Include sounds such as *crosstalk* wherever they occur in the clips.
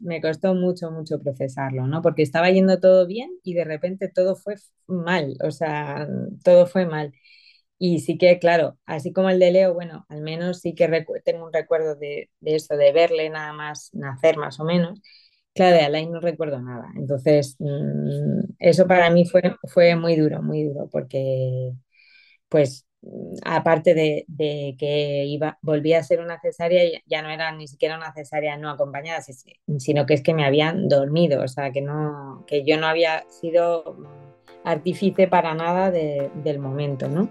me costó mucho, mucho procesarlo, ¿no? Porque estaba yendo todo bien y de repente todo fue mal, o sea, todo fue mal. Y sí que, claro, así como el de Leo, bueno, al menos sí que tengo un recuerdo de, eso, de verle nada más nacer más o menos. Claro, de Alain no recuerdo nada. Entonces, mmm, eso para mí fue, fue muy duro, muy duro, porque pues aparte de, que iba, volvía a ser una cesárea, ya no era ni siquiera una cesárea no acompañada, sino que es que me habían dormido, o sea, que, no, que yo no había sido artífice para nada de, del momento, ¿no?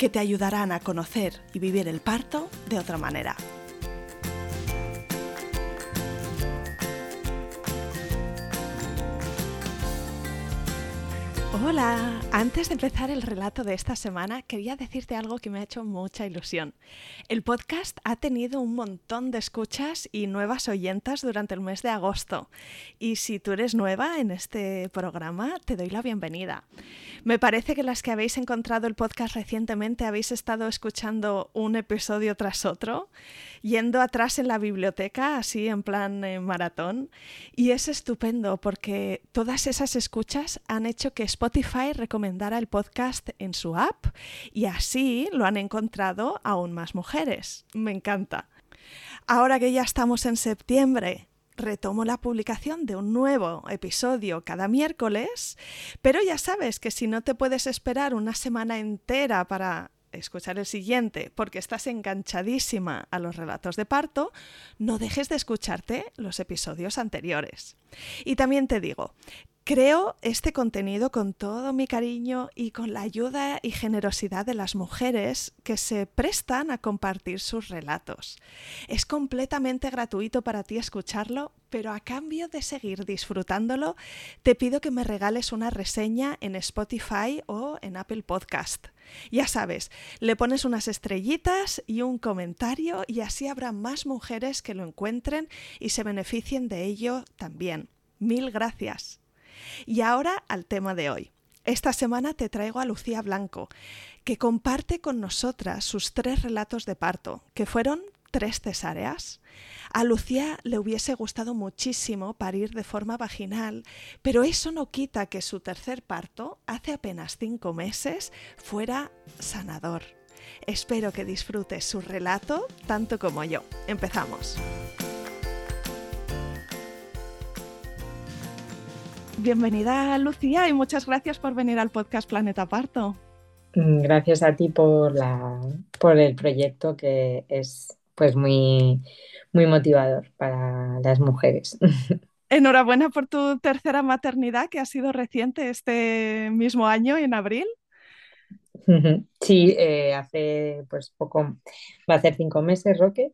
que te ayudarán a conocer y vivir el parto de otra manera. Hola, antes de empezar el relato de esta semana quería decirte algo que me ha hecho mucha ilusión. El podcast ha tenido un montón de escuchas y nuevas oyentas durante el mes de agosto y si tú eres nueva en este programa te doy la bienvenida. Me parece que las que habéis encontrado el podcast recientemente habéis estado escuchando un episodio tras otro, yendo atrás en la biblioteca, así en plan eh, maratón. Y es estupendo porque todas esas escuchas han hecho que Spotify recomendara el podcast en su app y así lo han encontrado aún más mujeres. Me encanta. Ahora que ya estamos en septiembre, retomo la publicación de un nuevo episodio cada miércoles, pero ya sabes que si no te puedes esperar una semana entera para escuchar el siguiente porque estás enganchadísima a los relatos de parto, no dejes de escucharte los episodios anteriores. Y también te digo Creo este contenido con todo mi cariño y con la ayuda y generosidad de las mujeres que se prestan a compartir sus relatos. Es completamente gratuito para ti escucharlo, pero a cambio de seguir disfrutándolo, te pido que me regales una reseña en Spotify o en Apple Podcast. Ya sabes, le pones unas estrellitas y un comentario y así habrá más mujeres que lo encuentren y se beneficien de ello también. Mil gracias. Y ahora al tema de hoy. Esta semana te traigo a Lucía Blanco, que comparte con nosotras sus tres relatos de parto, que fueron tres cesáreas. A Lucía le hubiese gustado muchísimo parir de forma vaginal, pero eso no quita que su tercer parto, hace apenas cinco meses, fuera sanador. Espero que disfrutes su relato tanto como yo. Empezamos. Bienvenida Lucía y muchas gracias por venir al podcast Planeta Parto. Mm, gracias a ti por, la, por el proyecto que es pues muy, muy motivador para las mujeres. *laughs* Enhorabuena por tu tercera maternidad que ha sido reciente este mismo año, en abril. *laughs* Sí, eh, hace pues poco, va a ser cinco meses, Roque,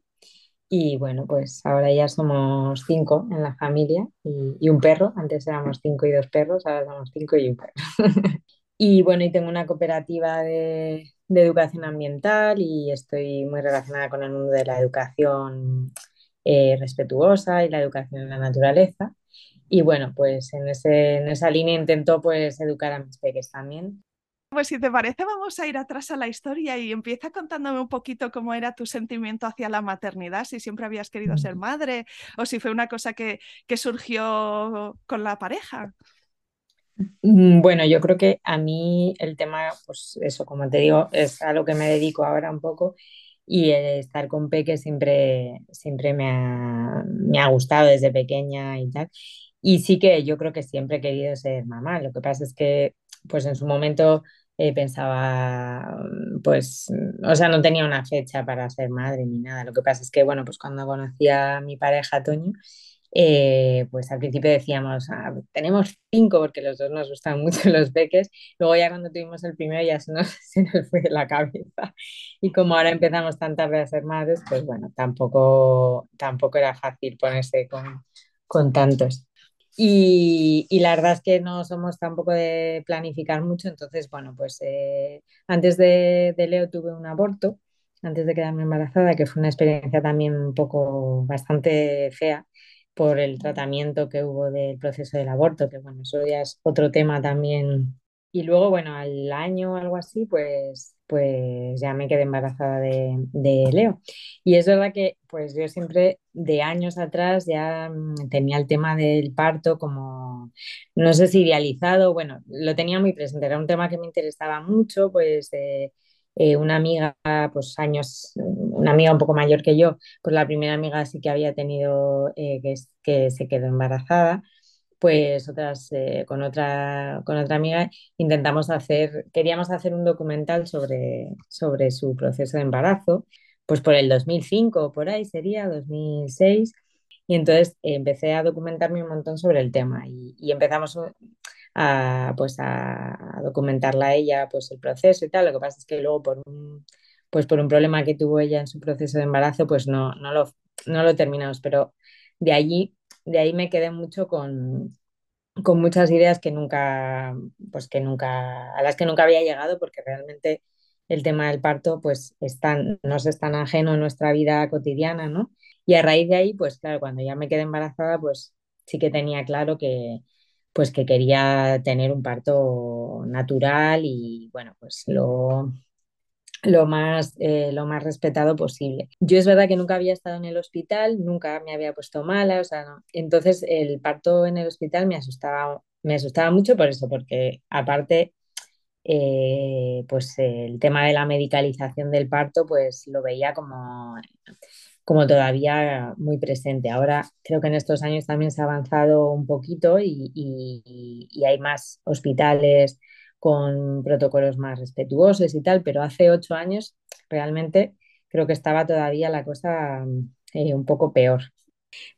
y bueno, pues ahora ya somos cinco en la familia y, un perro. Antes éramos cinco y dos perros, ahora somos cinco y un perro. *laughs* y bueno, y tengo una cooperativa de, educación ambiental y estoy muy relacionada con el mundo de la educación eh, respetuosa y la educación en la naturaleza. Y bueno, pues en, ese, en esa línea intento pues educar a mis peques también pues si te parece, vamos a ir atrás a la historia y empieza contándome un poquito cómo era tu sentimiento hacia la maternidad, si siempre habías querido ser madre o si fue una cosa que, que surgió con la pareja. Mm, bueno, yo creo que a mí el tema, pues eso, como te digo, es a lo que me dedico ahora un poco y estar con Peque siempre, siempre me ha, me ha gustado desde pequeña y tal. Y sí que yo creo que siempre he querido ser mamá. Lo que pasa es que, pues en su momento eh, pensaba, pues, o sea, no tenía una fecha para ser madre ni nada. Lo que pasa es que, bueno, pues cuando conocí a mi pareja, Toño, eh, pues al principio decíamos, ah, tenemos cinco porque los dos nos gustan *laughs* mucho los peques, luego ya cuando tuvimos el primero ya se nos, *laughs* se nos fue la cabeza y como ahora empezamos tan tarde a ser madres, pues bueno, tampoco, tampoco era fácil ponerse con, con tantos. Y, y, la verdad es que no somos tampoco de planificar mucho, entonces, bueno, pues eh, antes de, de, Leo tuve un aborto, antes de quedarme embarazada, que fue una experiencia también un poco bastante fea por el tratamiento que hubo del proceso del aborto, que bueno, eso ya es otro tema también. Y luego, bueno, al año o algo así, pues pues ya me quedé embarazada de, de, Leo. Y es verdad que pues yo siempre de años atrás ya mm, tenía el tema del parto como, no sé si idealizado, bueno, lo tenía muy presente, era un tema que me interesaba mucho, pues eh, eh, una amiga, pues años, una amiga un poco mayor que yo, pues la primera amiga sí que había tenido eh, que, que se quedó embarazada pues otras, eh, con, otra, con otra amiga intentamos hacer, queríamos hacer un documental sobre, sobre su proceso de embarazo, pues por el 2005 por ahí sería, 2006, y entonces empecé a documentarme un montón sobre el tema y, y empezamos a, pues a, documentarla a ella, pues el proceso y tal, lo que pasa es que luego por un, pues por un problema que tuvo ella en su proceso de embarazo, pues no, no, lo, no lo terminamos, pero de allí de ahí me quedé mucho con, con muchas ideas que nunca, pues que nunca, a las que nunca había llegado, porque realmente el tema del parto, pues están, no es tan ajeno en nuestra vida cotidiana, ¿no? Y a raíz de ahí, pues claro, cuando ya me quedé embarazada, pues sí que tenía claro que, pues que quería tener un parto natural y bueno, pues lo, lo más, eh, lo más respetado posible. Yo es verdad que nunca había estado en el hospital, nunca me había puesto mala, o sea, entonces el parto en el hospital me asustaba, me asustaba mucho por eso, porque aparte, eh, pues el tema de la medicalización del parto, pues lo veía como, como todavía muy presente. Ahora creo que en estos años también se ha avanzado un poquito y hay más hospitales con protocolos más respetuosos y tal, pero hace ocho años realmente creo que estaba todavía la cosa eh, un poco peor.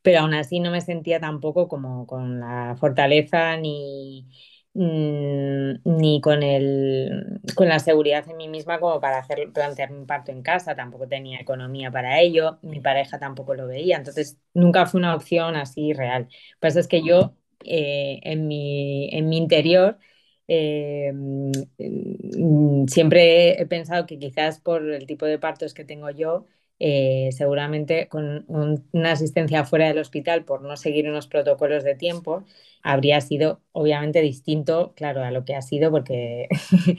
Pero aún así no me sentía tampoco como con la fortaleza ni, mm, ni con, el, con la seguridad en mí misma como para hacer, plantearme un parto en casa, tampoco tenía economía para ello, mi pareja tampoco lo veía, entonces nunca fue una opción así real. Lo que pasa es que yo eh, en, mi, en mi interior eh, mm, siempre he pensado que quizás por el tipo de partos que tengo yo, eh, seguramente con una asistencia fuera del hospital por no seguir unos protocolos de tiempo, habría sido obviamente distinto, claro, a lo que ha sido porque... *laughs*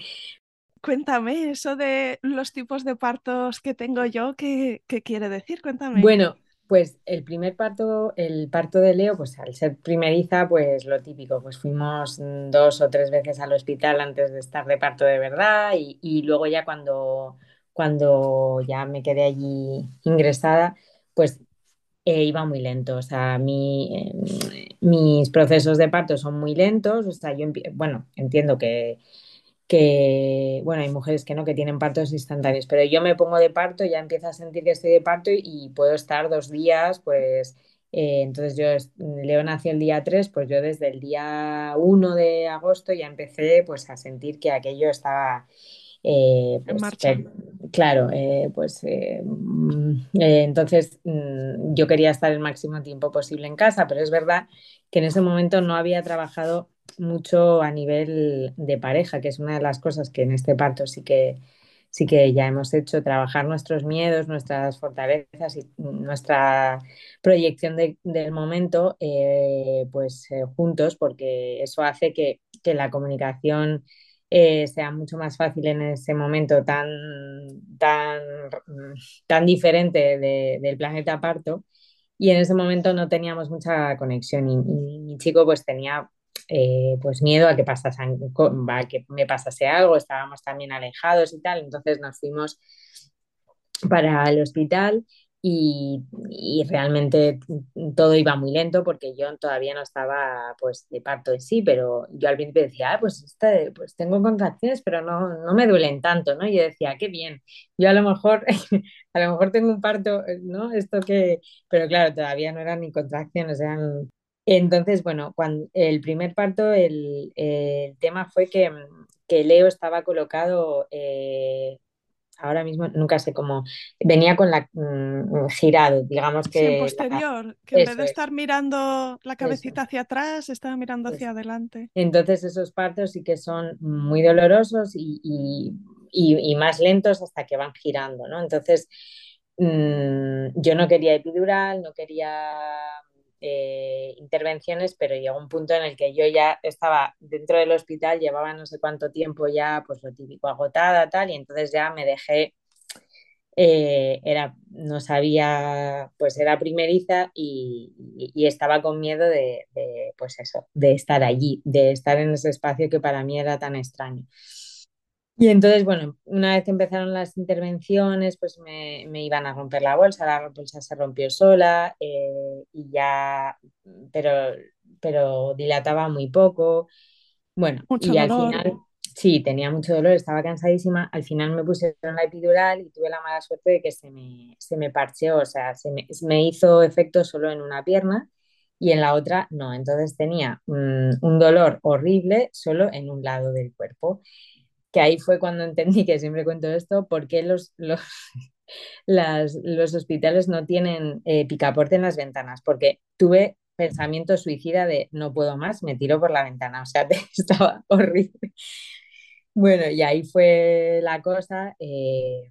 Cuéntame eso de los tipos de partos que tengo yo, ¿qué, qué quiere decir? Cuéntame. Bueno, pues el primer parto, el parto de Leo, pues al ser primeriza, pues lo típico, pues fuimos dos o tres veces al hospital antes de estar de parto de verdad y, luego ya cuando, cuando ya me quedé allí ingresada, pues eh, iba muy lento, o sea, mi, eh, mis procesos de parto son muy lentos, o sea, yo, bueno, entiendo que que, bueno, hay mujeres que no, que tienen partos instantáneos, pero yo me pongo de parto, ya empiezo a sentir que estoy de parto y, puedo estar dos días, pues, eh, entonces yo, Leo nació el día 3, pues yo desde el día 1 de agosto ya empecé, pues, a sentir que aquello estaba... Eh, pues, en marcha. claro, eh, pues mm, entonces mm, yo quería estar el máximo tiempo posible en casa, pero es verdad que en ese momento no había trabajado mucho a nivel de pareja, que es una de las cosas que en este parto sí que, sí que ya hemos hecho, trabajar nuestros miedos, nuestras fortalezas y nuestra proyección del momento, eh, pues eh, juntos, porque eso hace que, la comunicación eh, sea mucho más fácil en ese momento tan, tan, tan diferente del planeta parto. Y en ese momento no teníamos mucha conexión y mi chico pues tenía eh, pues miedo a que, pasase, a que me pasase algo, estábamos también alejados y tal, entonces nos fuimos para el hospital y, realmente todo iba muy lento porque yo todavía no estaba pues de parto en sí, pero yo al principio decía, ah, pues, pues tengo contracciones, pero no, no me duelen tanto, ¿no? Yo decía, qué bien, yo a lo mejor, *laughs* a lo mejor tengo un parto, ¿no? Esto que, pero claro, todavía no eran ni contracciones, eran... Entonces, bueno, cuando el primer parto, el, el tema fue que, que Leo estaba colocado eh, ahora mismo nunca sé cómo, venía con la mm, girado, digamos que... Sí, en posterior, que en vez de estar mirando la cabecita hacia atrás, estaba mirando hacia adelante. Entonces esos partos sí que son muy dolorosos y, más lentos hasta que van girando, ¿no? Entonces mm, yo no quería epidural, no quería eh, intervenciones, pero llegó un punto en el que yo ya estaba dentro del hospital, llevaba no sé cuánto tiempo ya, pues lo típico, agotada, tal, y entonces ya me dejé, eh, era, no sabía, pues era primeriza y, estaba con miedo de, pues eso, de estar allí, de estar en ese espacio que para mí era tan extraño. Y entonces, bueno, una vez que empezaron las intervenciones, pues me, iban a romper la bolsa, la bolsa se rompió sola eh, y ya, pero, pero dilataba muy poco. Bueno, y al final, sí, tenía mucho dolor, estaba cansadísima. Al final me pusieron la epidural y tuve la mala suerte de que se me, se me parcheó, o sea, se me, hizo efecto solo en una pierna y en la otra no. Entonces tenía mm, un dolor horrible solo en un lado del cuerpo que ahí fue cuando entendí que siempre cuento esto, por qué los, los, *laughs* los hospitales no tienen eh, picaporte en las ventanas, porque tuve pensamiento suicida de no puedo más, me tiro por la ventana, o sea, *laughs* estaba horrible. Bueno, y ahí fue la cosa. Eh,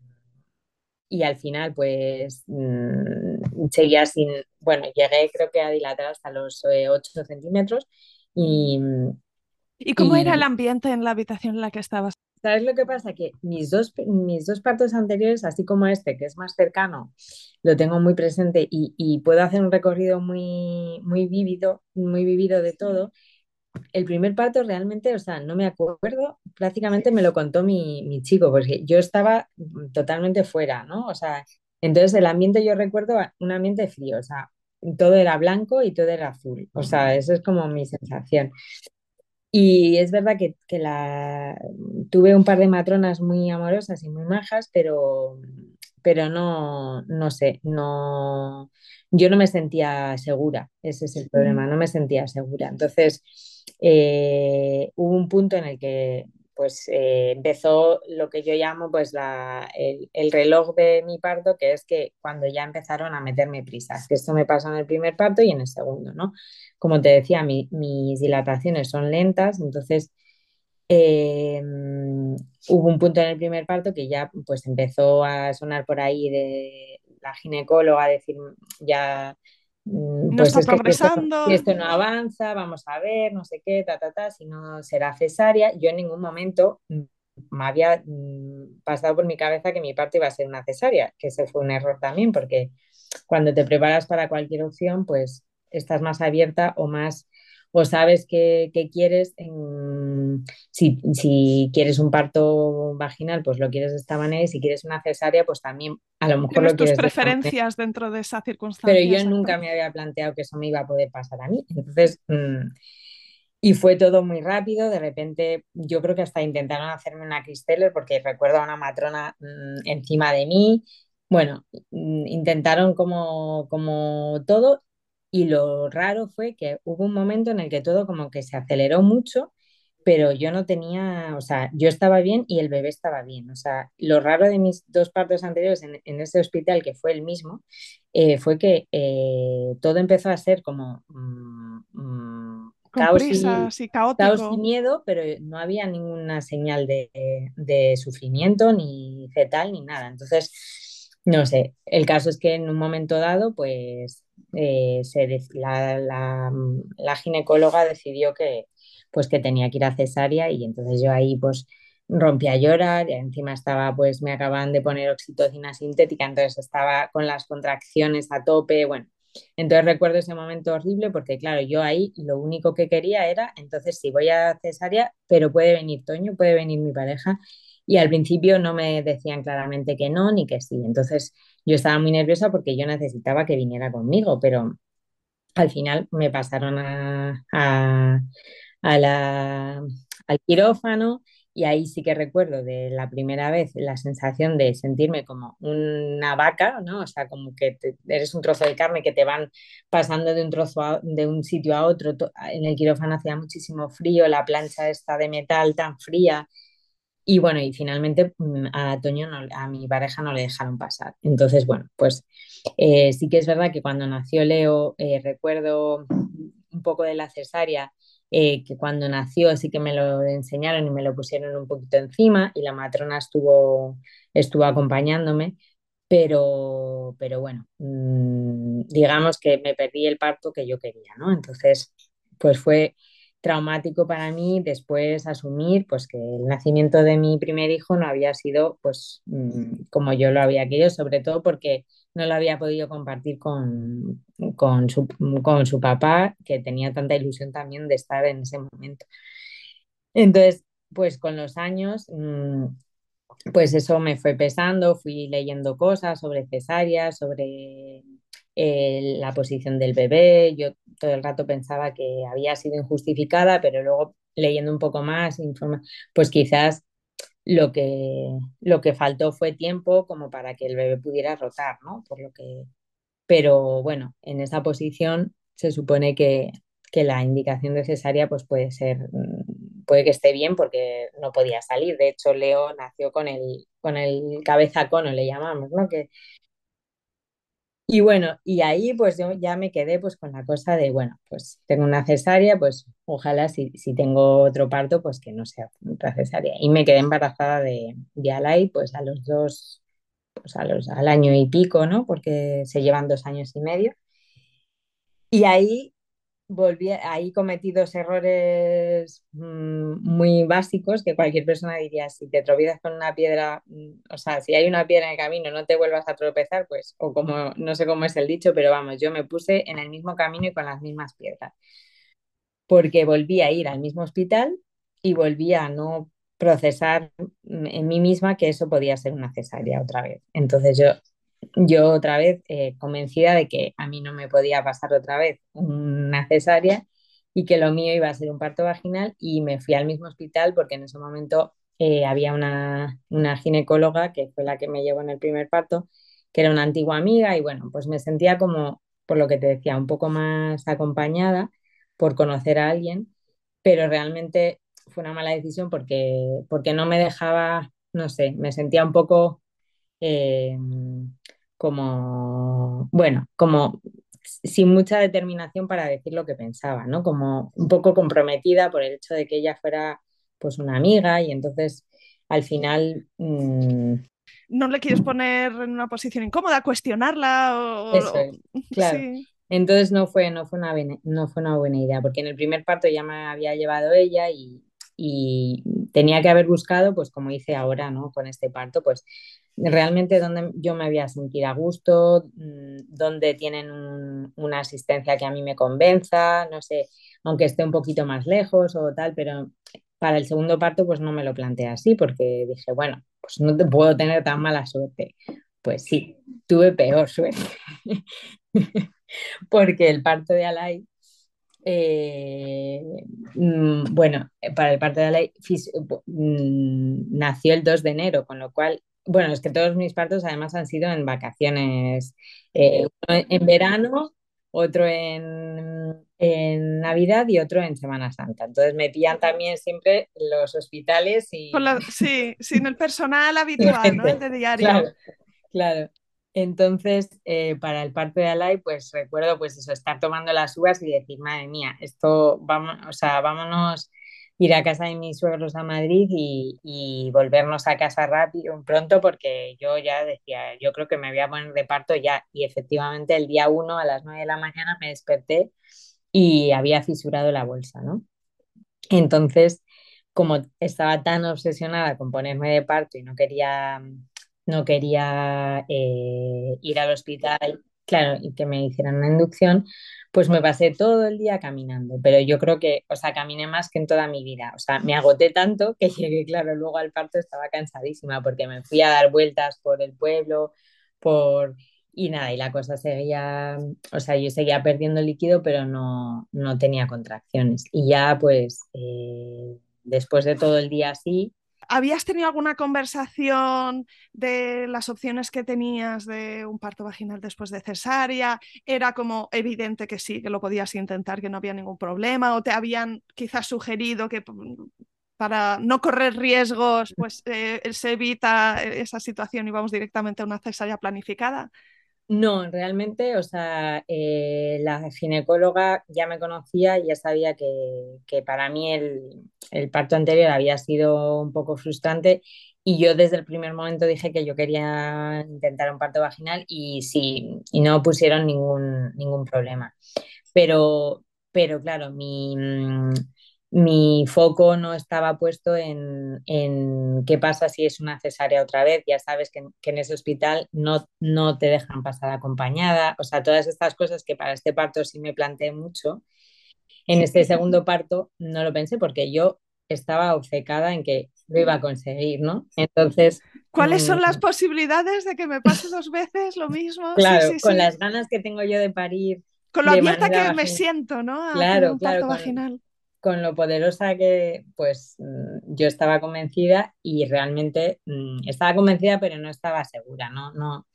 y al final, pues mm, seguía sin, bueno, llegué creo que a dilatar hasta los 8 eh, centímetros y... ¿Y cómo era el ambiente en la habitación en la que estabas? ¿Sabes lo que pasa? Que mis dos, mis dos partos anteriores, así como este, que es más cercano, lo tengo muy presente y, puedo hacer un recorrido muy, muy vívido, muy vivido de todo. El primer parto realmente, o sea, no me acuerdo, prácticamente me lo contó mi, mi chico, porque yo estaba totalmente fuera, ¿no? O sea, entonces el ambiente yo recuerdo un ambiente frío, o sea, todo era blanco y todo era azul, o sea, eso es como mi sensación. Y es verdad que, la, tuve un par de matronas muy amorosas y muy majas, pero, pero no, no sé, no, yo no me sentía segura, ese es el problema, no me sentía segura. Entonces, eh, hubo un punto en el que pues eh, empezó lo que yo llamo pues la, el, reloj de mi parto, que es que cuando ya empezaron a meterme prisas, que esto me pasó en el primer parto y en el segundo, ¿no? Como te decía, mis dilataciones son lentas, entonces eh, hubo un punto en el primer parto que ya pues empezó a sonar por ahí de la ginecóloga a decir ya Mm, pues está progresando. si esto no avanza, vamos a ver, no sé qué, ta, ta, ta, si no será cesárea. Yo en ningún momento me había mm, pasado por mi cabeza que mi parte iba a ser una cesárea, que ese fue un error también, porque cuando te preparas para cualquier opción, pues estás más abierta o más o sabes qué, quieres. si, quieres un parto vaginal, pues lo quieres de esta manera y si quieres una cesárea, pues también a lo mejor lo quieres. tus preferencias dentro de esa circunstancia. Pero yo nunca me había planteado que eso me iba a poder pasar a mí. Entonces, mm, y fue todo muy rápido. De repente, yo creo que hasta intentaron hacerme una Cristeller porque recuerdo a una matrona mm, encima de mí. Bueno, mm, intentaron como, como todo y lo raro fue que hubo un momento en el que todo como que se aceleró mucho, pero yo no tenía, o sea, yo estaba bien y el bebé estaba bien. O sea, lo raro de mis dos partos anteriores en, ese hospital, que fue el mismo, eh, fue que eh, todo empezó a ser como mm, mm, caos, y, caos, y, miedo, pero no había ninguna señal de, de sufrimiento, ni fetal, ni nada. Entonces, no sé, el caso es que en un momento dado, pues eh, la, ginecóloga decidió que, pues, que tenía que ir a cesárea y entonces yo ahí pues rompí a llorar y encima estaba pues me acaban de poner oxitocina sintética, entonces estaba con las contracciones a tope, bueno. Entonces recuerdo ese momento horrible porque claro, yo ahí lo único que quería era, entonces si voy a cesárea, pero puede venir Toño, puede venir mi pareja y al principio no me decían claramente que no ni que sí. Entonces yo estaba muy nerviosa porque yo necesitaba que viniera conmigo, pero al final me pasaron a, a, a la, al quirófano y ahí sí que recuerdo de la primera vez la sensación de sentirme como una vaca, ¿no? O sea, como que eres un trozo de carne que te van pasando de un trozo a, de un sitio a otro. En el quirófano hacía muchísimo frío, la plancha está de metal tan fría. Y bueno, y finalmente mm, a Toño, no, a mi pareja no le dejaron pasar. Entonces, bueno, pues eh, sí que es verdad que cuando nació Leo, eh, recuerdo un poco de la cesárea eh, que cuando nació sí que me lo enseñaron y me lo pusieron un poquito encima y la matrona estuvo, estuvo acompañándome, pero, pero bueno, mmm, digamos que me perdí el parto que yo quería, ¿no? Entonces, pues fue traumático para mí después asumir pues que el nacimiento de mi primer hijo no había sido pues mmm, como yo lo había querido, sobre todo porque no lo había podido compartir con, con, su, con su papá, que tenía tanta ilusión también de estar en ese momento. Entonces, pues con los años, mmm, pues eso me fue pesando, fui leyendo cosas sobre cesáreas, sobre la posición del bebé. Yo todo el rato pensaba que había sido injustificada, pero luego leyendo un poco más, informa, pues quizás lo que, lo que faltó fue tiempo como para que el bebé pudiera rotar, ¿no? Por lo que... Pero bueno, en esa posición se supone que, que la indicación de cesárea pues puede ser, puede que esté bien porque no podía salir. De hecho, Leo nació con el, con el cabeza cono, le llamamos, ¿no? Que, y bueno, y ahí pues yo ya me quedé pues con la cosa de, bueno, pues tengo una cesárea, pues ojalá si, si tengo otro parto, pues que no sea otra cesárea. Y me quedé embarazada de, de Alay pues a los dos, pues a los, al año y pico, ¿no? Porque se llevan dos años y medio. Y ahí volví, ahí cometí dos errores mmm, muy básicos que cualquier persona diría, si te tropiezas con una piedra, mmm, o sea, si hay una piedra en el camino, no te vuelvas a tropezar, pues, o como, no sé cómo es el dicho, pero vamos, yo me puse en el mismo camino y con las mismas piedras, porque volví a ir al mismo hospital y volví a no procesar en mí misma que eso podía ser una cesárea otra vez. Entonces yo yo otra vez eh, convencida de que a mí no me podía pasar otra vez una cesárea y que lo mío iba a ser un parto vaginal y me fui al mismo hospital porque en ese momento eh, había una, una, ginecóloga que fue la que me llevó en el primer parto, que era una antigua amiga y bueno, pues me sentía como, por lo que te decía, un poco más acompañada por conocer a alguien, pero realmente fue una mala decisión porque, porque no me dejaba, no sé, me sentía un poco... Eh, como, bueno, como sin mucha determinación para decir lo que pensaba, ¿no? Como un poco comprometida por el hecho de que ella fuera pues una amiga y entonces al final... Mmm... No le quieres poner en una posición incómoda, cuestionarla o... Eso es, claro. Sí. Entonces no fue, no, fue una, no fue una buena idea, porque en el primer parto ya me había llevado ella y, y tenía que haber buscado, pues como hice ahora, ¿no? Con este parto, pues realmente donde yo me voy a sentir a gusto, mm, donde tienen un, una asistencia que a mí me convenza, no sé, aunque esté un poquito más lejos o tal, pero para el segundo parto pues no me lo planteé así porque dije, bueno, pues no te puedo tener tan mala suerte. Pues sí, tuve peor suerte. *laughs* porque el parto de Alay, eh, mm, bueno, para el parto de Alay mm, nació el 2 de enero, con lo cual bueno, es que todos mis partos además han sido en vacaciones, eh, uno en verano, otro en, en, Navidad y otro en Semana Santa. Entonces me pillan también siempre los hospitales y... La, sí, sin el personal *laughs* habitual, ¿no? El de diario. Claro, claro. Entonces, eh, para el parto de Alay, pues recuerdo pues eso, estar tomando las uvas y decir, madre mía, esto, vamos, o sea, vámonos ir a casa de mis suegros a Madrid y, y, volvernos a casa rápido, pronto, porque yo ya decía, yo creo que me voy a poner de parto ya. Y efectivamente el día 1 a las 9 de la mañana me desperté y había fisurado la bolsa, ¿no? Entonces, como estaba tan obsesionada con ponerme de parto y no quería, no quería eh, ir al hospital, claro, y que me hicieran una inducción, pues me pasé todo el día caminando, pero yo creo que, o sea, caminé más que en toda mi vida, o sea, me agoté tanto que *laughs* llegué, claro, luego al parto estaba cansadísima porque me fui a dar vueltas por el pueblo, por, y nada, y la cosa seguía, o sea, yo seguía perdiendo líquido, pero no, no tenía contracciones. Y ya pues eh, después de todo el día así, ¿Habías tenido alguna conversación de las opciones que tenías de un parto vaginal después de cesárea? ¿Era como evidente que sí, que lo podías intentar, que no había ningún problema? ¿O te habían quizás sugerido que para no correr riesgos, pues eh, se evita esa situación y vamos directamente a una cesárea planificada? No, realmente, o sea, eh, la ginecóloga ya me conocía y ya sabía que, para mí el, parto anterior había sido un poco frustrante y yo desde el primer momento dije que yo quería intentar un parto vaginal y sí, y no pusieron ningún, ningún problema. Pero, pero claro, mi, mi foco no estaba puesto en, qué pasa si es una cesárea otra vez. Ya sabes que, en ese hospital no, no te dejan pasar acompañada. O sea, todas estas cosas que para este parto sí me planteé mucho. En este segundo parto no lo pensé porque yo estaba obcecada en que lo iba a conseguir, ¿no? Entonces... ¿Cuáles son las mm, posibilidades de que me pase dos veces lo mismo? Claro, con las ganas que tengo yo de parir. Con lo abierta que me siento, ¿no? claro, un claro. vaginal con lo poderosa que pues mm, yo estaba convencida y realmente mm, estaba convencida pero no estaba segura, no, no,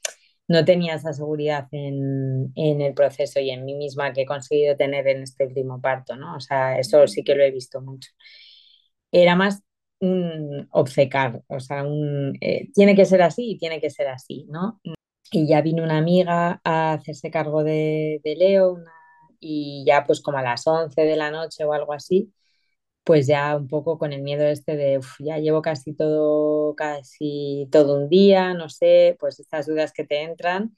no tenía esa seguridad en, el proceso y en mí misma que he conseguido tener en este último parto, ¿no? O sea, eso sí que lo he visto mucho. Era más un obcecar, o sea, un, eh, tiene que ser así y tiene que ser así, ¿no? Y ya vino una amiga a hacerse cargo de, de Leo, una y ya pues como a las 11 de la noche o algo así, pues ya un poco con el miedo este de, ya llevo casi todo, casi todo un día, no sé, pues estas dudas que te entran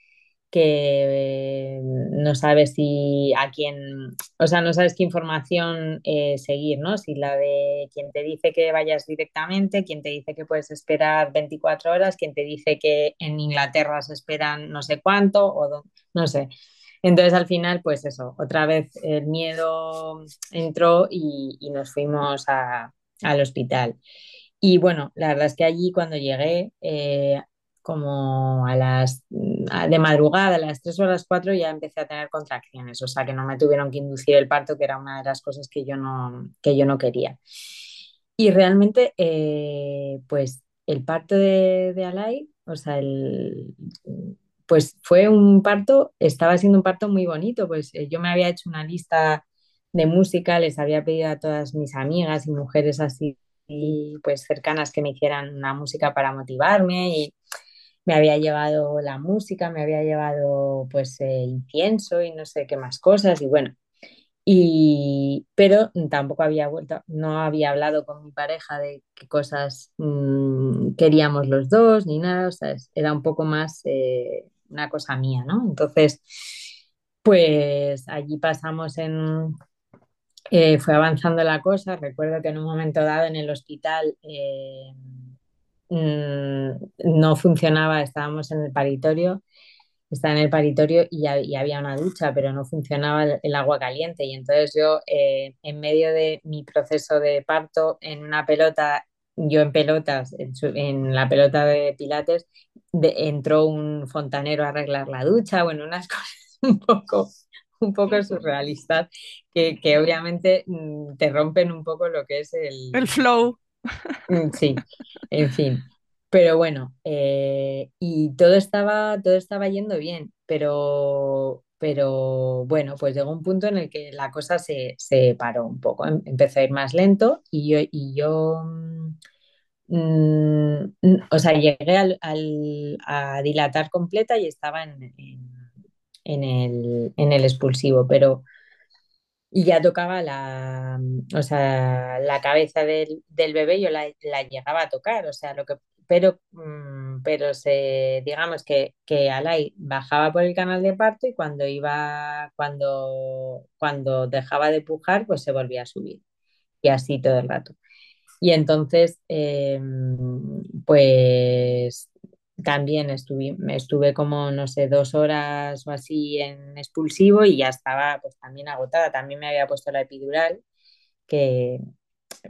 que no sabes si a quién, o sea, no sabes qué información eh, seguir, ¿no? Si la de quien te dice que vayas directamente, quien te dice que puedes esperar 24 horas, quien te dice que en Inglaterra se esperan no sé cuánto, o no sé. Entonces al final, pues eso, otra vez el miedo entró y, nos fuimos al hospital. Y bueno, la verdad es que allí cuando llegué, eh, como a las de madrugada, a las 3 o a las 4 ya empecé a tener contracciones, o sea que no me tuvieron que inducir el parto, que era una de las cosas que yo no, que yo no quería. Y realmente, eh, pues el parto de, de Alay, o sea, el, pues fue un parto, estaba siendo un parto muy bonito, pues eh, yo me había hecho una lista de música, les había pedido a todas mis amigas y mujeres así pues cercanas que me hicieran una música para motivarme y me había llevado la música, me había llevado pues eh, incienso y no sé qué más cosas y bueno, y, pero tampoco había vuelto, no había hablado con mi pareja de qué cosas mm, queríamos los dos ni nada, o sea, era un poco más eh, una cosa mía, ¿no? Entonces, pues allí pasamos en... Eh, fue avanzando la cosa, recuerdo que en un momento dado en el hospital eh, mm, no funcionaba, estábamos en el paritorio, estaba en el paritorio y, había una ducha, pero no funcionaba el, agua caliente. Y entonces yo, eh, en medio de mi proceso de parto, en una pelota yo en pelotas, en, la pelota de Pilates, entró un fontanero a arreglar la ducha, bueno, unas *laughs* cosas un poco, un poco surrealistas que, que obviamente mm, te rompen un poco lo que es el... El flow. Mm, sí, en fin. Pero bueno, eh, y todo estaba, todo estaba yendo bien, pero, pero bueno, pues llegó un punto en el que la cosa se, se paró un poco, em, empezó a ir más lento y yo, y yo mm, o sea, llegué al, a dilatar completa y estaba en, en, el, en, el, expulsivo, pero y ya tocaba la, o sea, la cabeza del, del bebé, yo la, la, llegaba a tocar, o sea, lo que pero, mm, pero se, digamos que, que Alay bajaba por el canal de parto y cuando iba, cuando, cuando dejaba de pujar, pues se volvía a subir. Y así todo el rato. Y entonces, em, pues también estuve, estuve como, no sé, dos horas o así en expulsivo y ya estaba pues también agotada. También me había puesto la epidural, que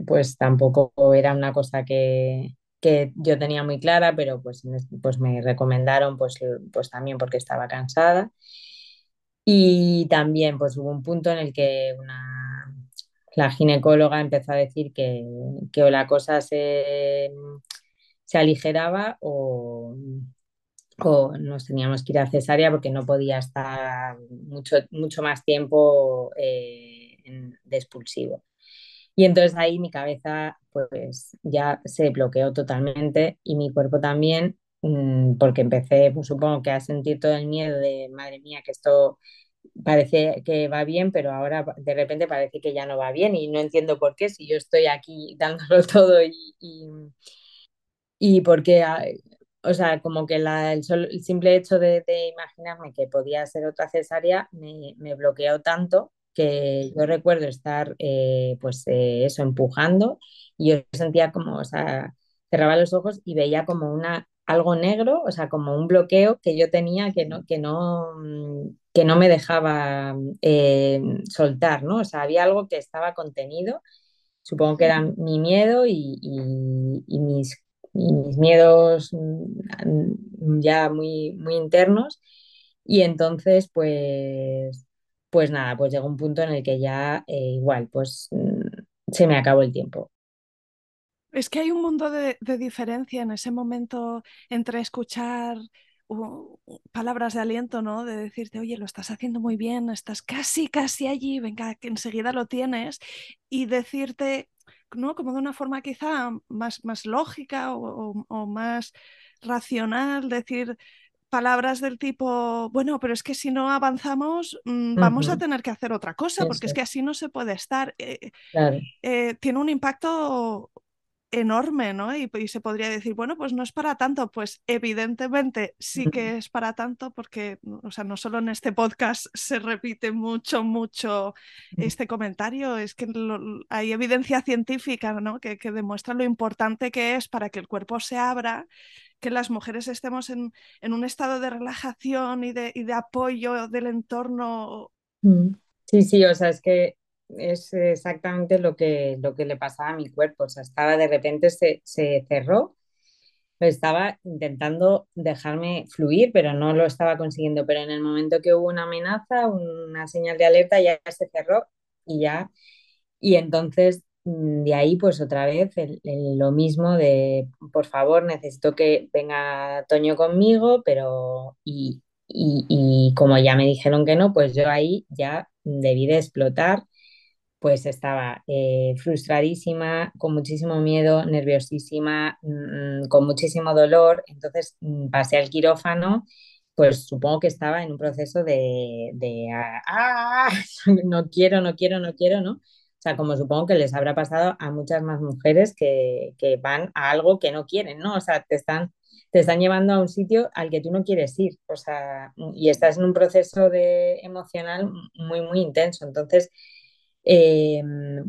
pues tampoco era una cosa que, que yo tenía muy clara, pero pues, pues me recomendaron pues, pues también porque estaba cansada. Y también pues hubo un punto en el que la ginecóloga empezó a decir que, que o la cosa se, se aligeraba o, o nos teníamos que ir a cesárea porque no podía estar mucho, mucho más tiempo eh, de expulsivo. Y entonces ahí mi cabeza pues ya se bloqueó totalmente y mi cuerpo también, mmm, porque empecé, pues supongo que a sentir todo el miedo de, madre mía, que esto parece que va bien, pero ahora de repente parece que ya no va bien y no entiendo por qué, si yo estoy aquí *laughs* dándolo todo y, y, y porque o sea, como que la, el, sol, el, simple hecho de, de, imaginarme que podía ser otra cesárea me, me bloqueó tanto que yo recuerdo estar, eh, pues eh, eso, empujando y yo sentía como, o sea, cerraba los ojos y veía como una, algo negro, o sea, como un bloqueo que yo tenía que no, que no, que no me dejaba eh, soltar, ¿no? O sea, había algo que estaba contenido, supongo que era mi miedo y, y, y mis y mis miedos mm, ya muy, muy internos. Y entonces, pues, pues nada, pues llegó un punto en el que ya eh, igual, pues mm, se me acabó el tiempo. Es que hay un mundo de, diferencia en ese momento entre escuchar palabras de aliento, ¿no? De decirte, oye, lo estás haciendo muy bien, estás casi, casi allí, venga, que enseguida lo tienes, y decirte, ¿no? Como de una forma quizá más, más lógica o más racional, decir palabras del tipo, bueno, pero es que si no avanzamos mmm, vamos uh -huh. a tener que hacer otra cosa, Eso. porque es que así no se puede estar. Eh, claro. eh, tiene un impacto enorme, ¿no? Y, y, se podría decir, bueno, pues no es para tanto, pues evidentemente sí que es para tanto porque, o sea, no solo en este podcast *laughs* se repite mucho, mucho este comentario, es que lo, hay evidencia científica, ¿no? Que, que, demuestra lo importante que es para que el cuerpo se abra, que las mujeres estemos en, en un estado de relajación y de, y de apoyo del entorno. Sí, sí, o sea, es que es exactamente lo que, lo que le pasaba a mi cuerpo. O sea, estaba de repente se, se cerró, estaba intentando dejarme fluir, pero no lo estaba consiguiendo. Pero en el momento que hubo una amenaza, una señal de alerta, ya se cerró y ya. Y entonces mm, de ahí, pues otra vez lo mismo de, por favor, necesito que venga Toño conmigo, pero y, y, y como ya me dijeron que no, pues yo ahí ya debí de explotar pues estaba eh, frustradísima, con muchísimo miedo, nerviosísima, mmm, con muchísimo dolor. Entonces pasé al quirófano, pues supongo que estaba en un proceso de, de ah, *laughs* no quiero, no quiero, no quiero, ¿no? Sea, como supongo que les habrá pasado a muchas más mujeres que, que van a algo que no quieren, ¿no? O sea, te están, te están llevando a un sitio al que tú no quieres ir, o sea, y estás en un proceso de, emocional muy, muy intenso. Entonces, eh,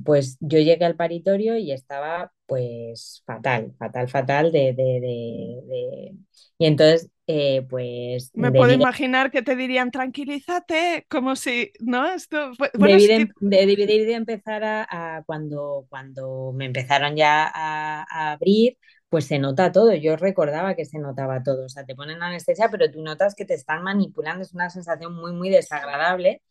pues yo llegué al paritorio y estaba pues fatal, fatal, fatal de, de, de... Y entonces, eh, pues... Me puedo imaginar que te dirían, tranquilízate, como si, ¿no? Esto, bueno, debí, de, de, debí de empezar a, a, cuando, cuando me empezaron ya a, a, abrir, pues se nota todo. Yo recordaba que se notaba todo. O sea, te ponen anestesia, pero tú notas que te están manipulando. Es una sensación muy, muy desagradable.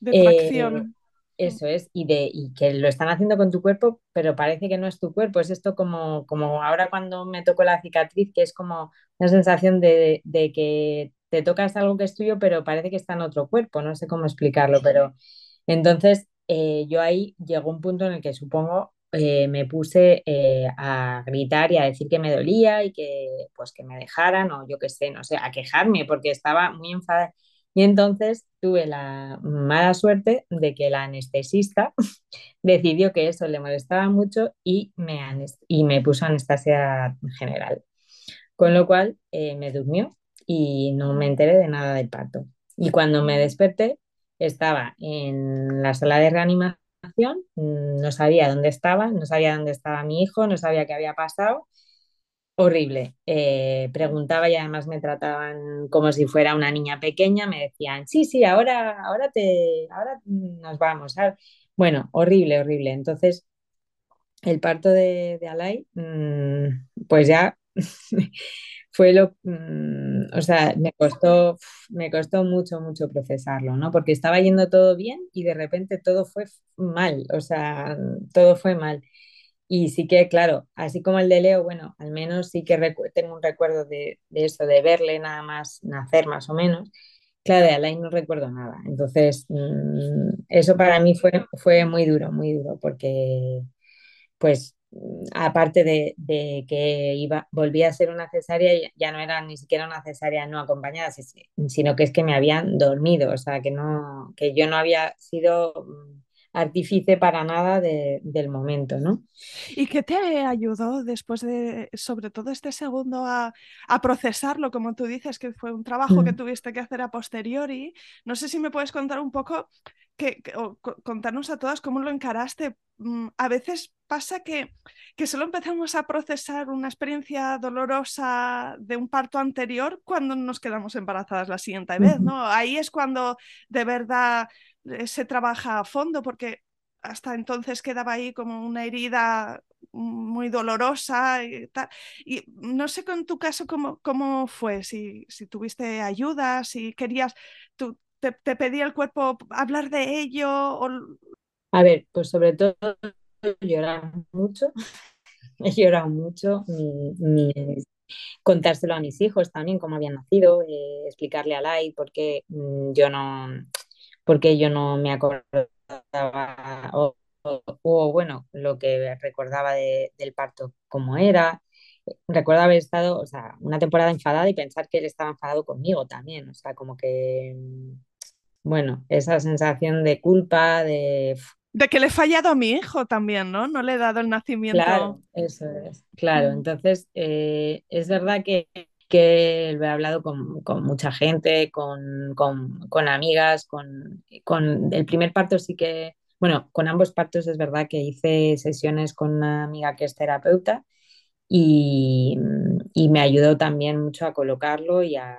De tracción. Eh, eso es, y, de, y que lo están haciendo con tu cuerpo, pero parece que no es tu cuerpo. Es esto como, como ahora cuando me tocó la cicatriz, que es como una sensación de, de que te tocas algo que es tuyo, pero parece que está en otro cuerpo. No sé cómo explicarlo, pero entonces eh, yo ahí llegó un punto en el que supongo eh, me puse eh, a gritar y a decir que me dolía y que pues que me dejaran o yo qué sé, no sé, a quejarme porque estaba muy enfadada y entonces tuve la mala suerte de que la anestesista *laughs* decidió que eso le molestaba mucho y me, y me puso anestesia general. Con lo cual eh, me durmió y no me enteré de nada del parto. Y cuando me desperté, estaba en la sala de reanimación, no sabía dónde estaba, no sabía dónde estaba mi hijo, no sabía qué había pasado horrible. Eh, preguntaba y además me trataban como si fuera una niña pequeña, me decían, sí, sí, ahora, ahora, te, ahora nos vamos. ¿sabes? Bueno, horrible, horrible. Entonces, el parto de, de Alay, mm, pues ya *laughs* fue lo, mm, o sea, me costó, me costó mucho, mucho procesarlo, ¿no? Porque estaba yendo todo bien y de repente todo fue mal, o sea, todo fue mal. Y sí que, claro, así como el de Leo, bueno, al menos sí que tengo un recuerdo de, de, eso, de verle nada más nacer más o menos. Claro, de Alain no recuerdo nada. Entonces, mmm, eso para mí fue, fue muy duro, muy duro, porque pues aparte de, de, que iba, volvía a ser una cesárea, ya no era ni siquiera una cesárea no acompañada, sino que es que me habían dormido, o sea, que, no, que yo no había sido mm, artífice para nada de, del momento, ¿no? ¿Y qué te ayudó después de, sobre todo este segundo, a, a procesarlo, como tú dices, que fue un trabajo mm. que tuviste que hacer a posteriori? No sé si me puedes contar un poco, que, que o, contarnos a todas cómo lo encaraste. Mm, a veces pasa que, que solo empezamos a procesar una experiencia dolorosa de un parto anterior cuando nos quedamos embarazadas la siguiente vez, ¿no? Ahí es cuando de verdad se trabaja a fondo porque hasta entonces quedaba ahí como una herida muy dolorosa y tal. Y no sé con tu caso cómo, cómo fue, si, si tuviste ayuda, si querías, tú, te, pedía el cuerpo hablar de ello. O... A ver, pues sobre todo llorar mucho, *laughs* he llorado mucho, mi, mi, contárselo a mis hijos también, cómo habían nacido, eh, explicarle a Lai por qué mmm, yo no porque yo no me acordaba o, o, o bueno, lo que recordaba de, del parto como era. Recuerdo haber estado, o sea, una temporada enfadada y pensar que él estaba enfadado conmigo también, o sea, como que, bueno, esa sensación de culpa, de... De que le he fallado a mi hijo también, ¿no? No le he dado el nacimiento. Claro, eso es, claro. Entonces, eh, es verdad que que he hablado con, mucha gente, con, con, con amigas, con, con, el primer parto sí que, bueno, con ambos partos es verdad que hice sesiones con una amiga que es terapeuta y, y me ayudó también mucho a colocarlo y a,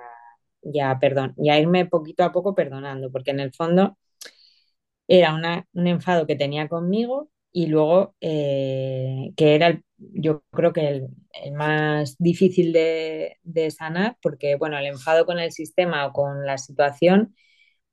y perdón, y a irme poquito a poco perdonando, porque en el fondo era una, un enfado que tenía conmigo y luego eh, que era el, yo creo que el, más difícil de, sanar porque bueno el enfado con el sistema o con la situación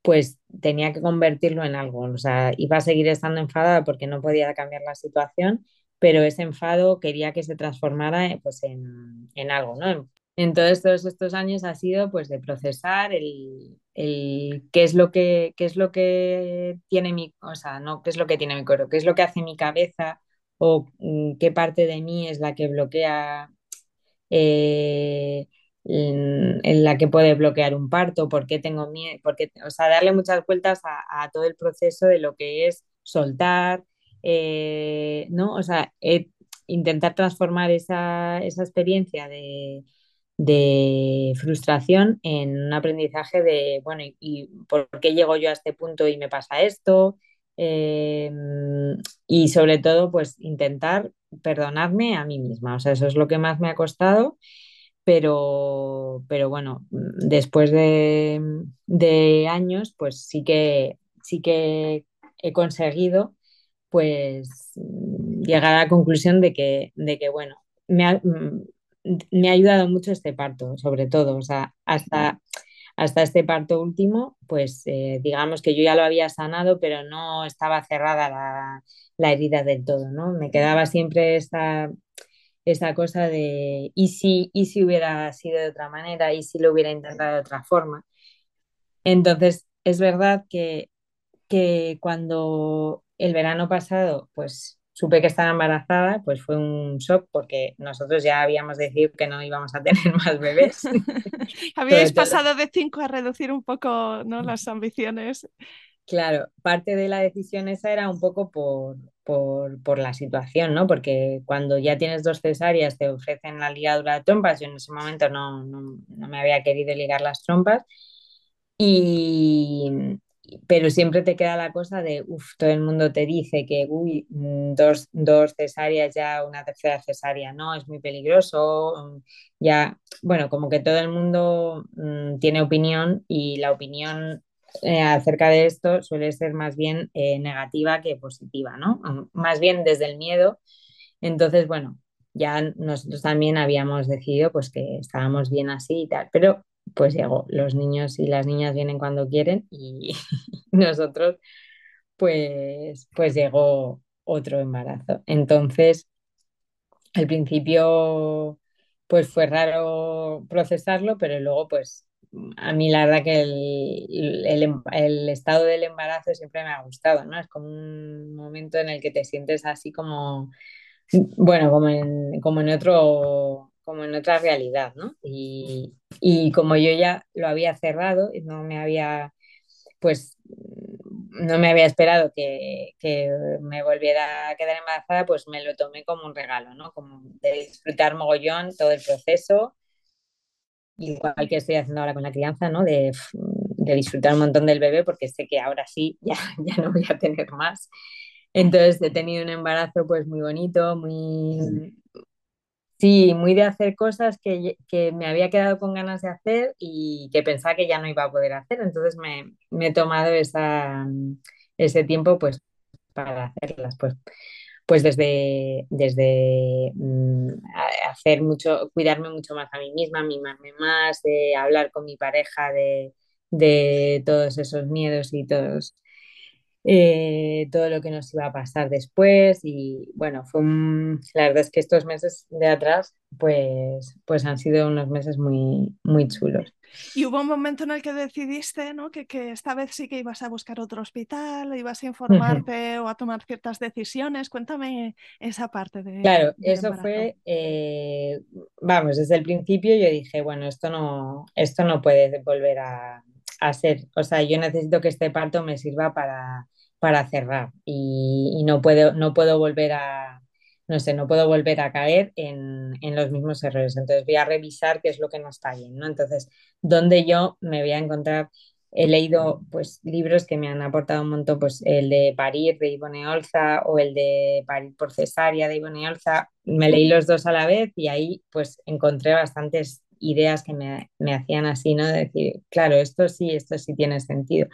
pues tenía que convertirlo en algo. O sea iba a seguir estando enfadada porque no podía cambiar la situación pero ese enfado quería que se transformara pues en, en algo no todos estos años ha sido pues de procesar el, el, qué es lo que qué es lo que tiene mi o sea no qué es lo que tiene mi cuerpo qué es lo que hace mi cabeza o mm, qué parte de mí es la que bloquea eh, en, la que puede bloquear un parto por qué tengo miedo porque o sea darle muchas vueltas a, a todo el proceso de lo que es soltar eh, no o sea eh, intentar transformar esa, esa experiencia de de frustración en un aprendizaje de, bueno, ¿y, por qué llego yo a este punto y me pasa esto? Eh, y sobre todo, pues intentar perdonarme a mí misma. O sea, eso es lo que más me ha costado, pero, pero bueno, después de, de años, pues sí que, sí que he conseguido pues llegar a la conclusión de que, de que bueno, me ha, me ha ayudado mucho este parto, sobre todo, o sea, hasta, hasta este parto último, pues eh, digamos que yo ya lo había sanado, pero no estaba cerrada la, la herida del todo, ¿no? Me quedaba siempre esta, esa cosa de, ¿y si, ¿y si hubiera sido de otra manera? ¿Y si lo hubiera intentado de otra forma? Entonces, es verdad que, que cuando el verano pasado, pues supe que estaba embarazada, pues fue un shock porque nosotros ya habíamos decidido que no íbamos a tener *laughs* más bebés. *laughs* Habíais pasado de cinco a reducir un poco ¿no? las ambiciones. Claro, parte de la decisión esa era un poco por, por, por, la situación, ¿no? Porque cuando ya tienes dos cesáreas te ofrecen la ligadura de trompas, yo en ese momento no, no, no me había querido ligar las trompas y, pero siempre te queda la cosa de, uff, todo el mundo te dice que, uy, mm, dos, dos, cesáreas ya, una tercera cesárea, no, es muy peligroso, ya, bueno, como que todo el mundo mmm, tiene opinión y la opinión eh, acerca de esto suele ser más bien eh, negativa que positiva, ¿no? Más bien desde el miedo. Entonces, bueno, ya nosotros también habíamos decidido pues que estábamos bien así y tal, pero pues llegó, los niños y las niñas vienen cuando quieren y *laughs* nosotros pues, pues llegó otro embarazo. Entonces, al principio pues fue raro procesarlo, pero luego pues a mí la verdad que el, el, el, estado del embarazo siempre me ha gustado, ¿no? Es como un momento en el que te sientes así como, bueno, como en, como en otro, como en otra realidad, ¿no? Y, y como yo ya lo había cerrado no me había, pues no me había esperado que, que, me volviera a quedar embarazada, pues me lo tomé como un regalo, ¿no? Como de disfrutar mogollón todo el proceso, igual que estoy haciendo ahora con la crianza, ¿no? De, de disfrutar un montón del bebé, porque sé que ahora sí, ya, *laughs* ya no voy a tener más. Entonces he tenido un embarazo pues muy bonito, muy, Sí, muy de hacer cosas que, que, me había quedado con ganas de hacer y que pensaba que ya no iba a poder hacer. Entonces me, me he tomado esa, ese tiempo pues para hacerlas. Pues, pues desde, desde mm, hacer mucho, cuidarme mucho más a mí misma, mimarme más, de hablar con mi pareja de, de todos esos miedos y todos eh, todo lo que nos iba a pasar después y bueno, fue la verdad es que estos meses de atrás pues, pues han sido unos meses muy, muy chulos. Y hubo un momento en el que decidiste ¿no? que, que, esta vez sí que ibas a buscar otro hospital, ibas a informarte uh -huh. o a tomar ciertas decisiones. Cuéntame esa parte de... Claro, eso embarazo. fue, eh, vamos, desde el principio yo dije, bueno, esto no, esto no puede volver a, a ser, o sea, yo necesito que este parto me sirva para para cerrar y, no, puedo, no puedo volver a, no sé, no puedo volver a caer en, en, los mismos errores. Entonces voy a revisar qué es lo que no está bien, ¿no? Entonces, ¿dónde yo me voy a encontrar? He leído pues libros que me han aportado un montón, pues el de Parir de Ivone Olza o el de Parir por cesárea de Ivone Olza. Me leí los dos a la vez y ahí pues encontré bastantes ideas que me, me, hacían así, ¿no? De decir, claro, esto sí, esto sí tiene sentido.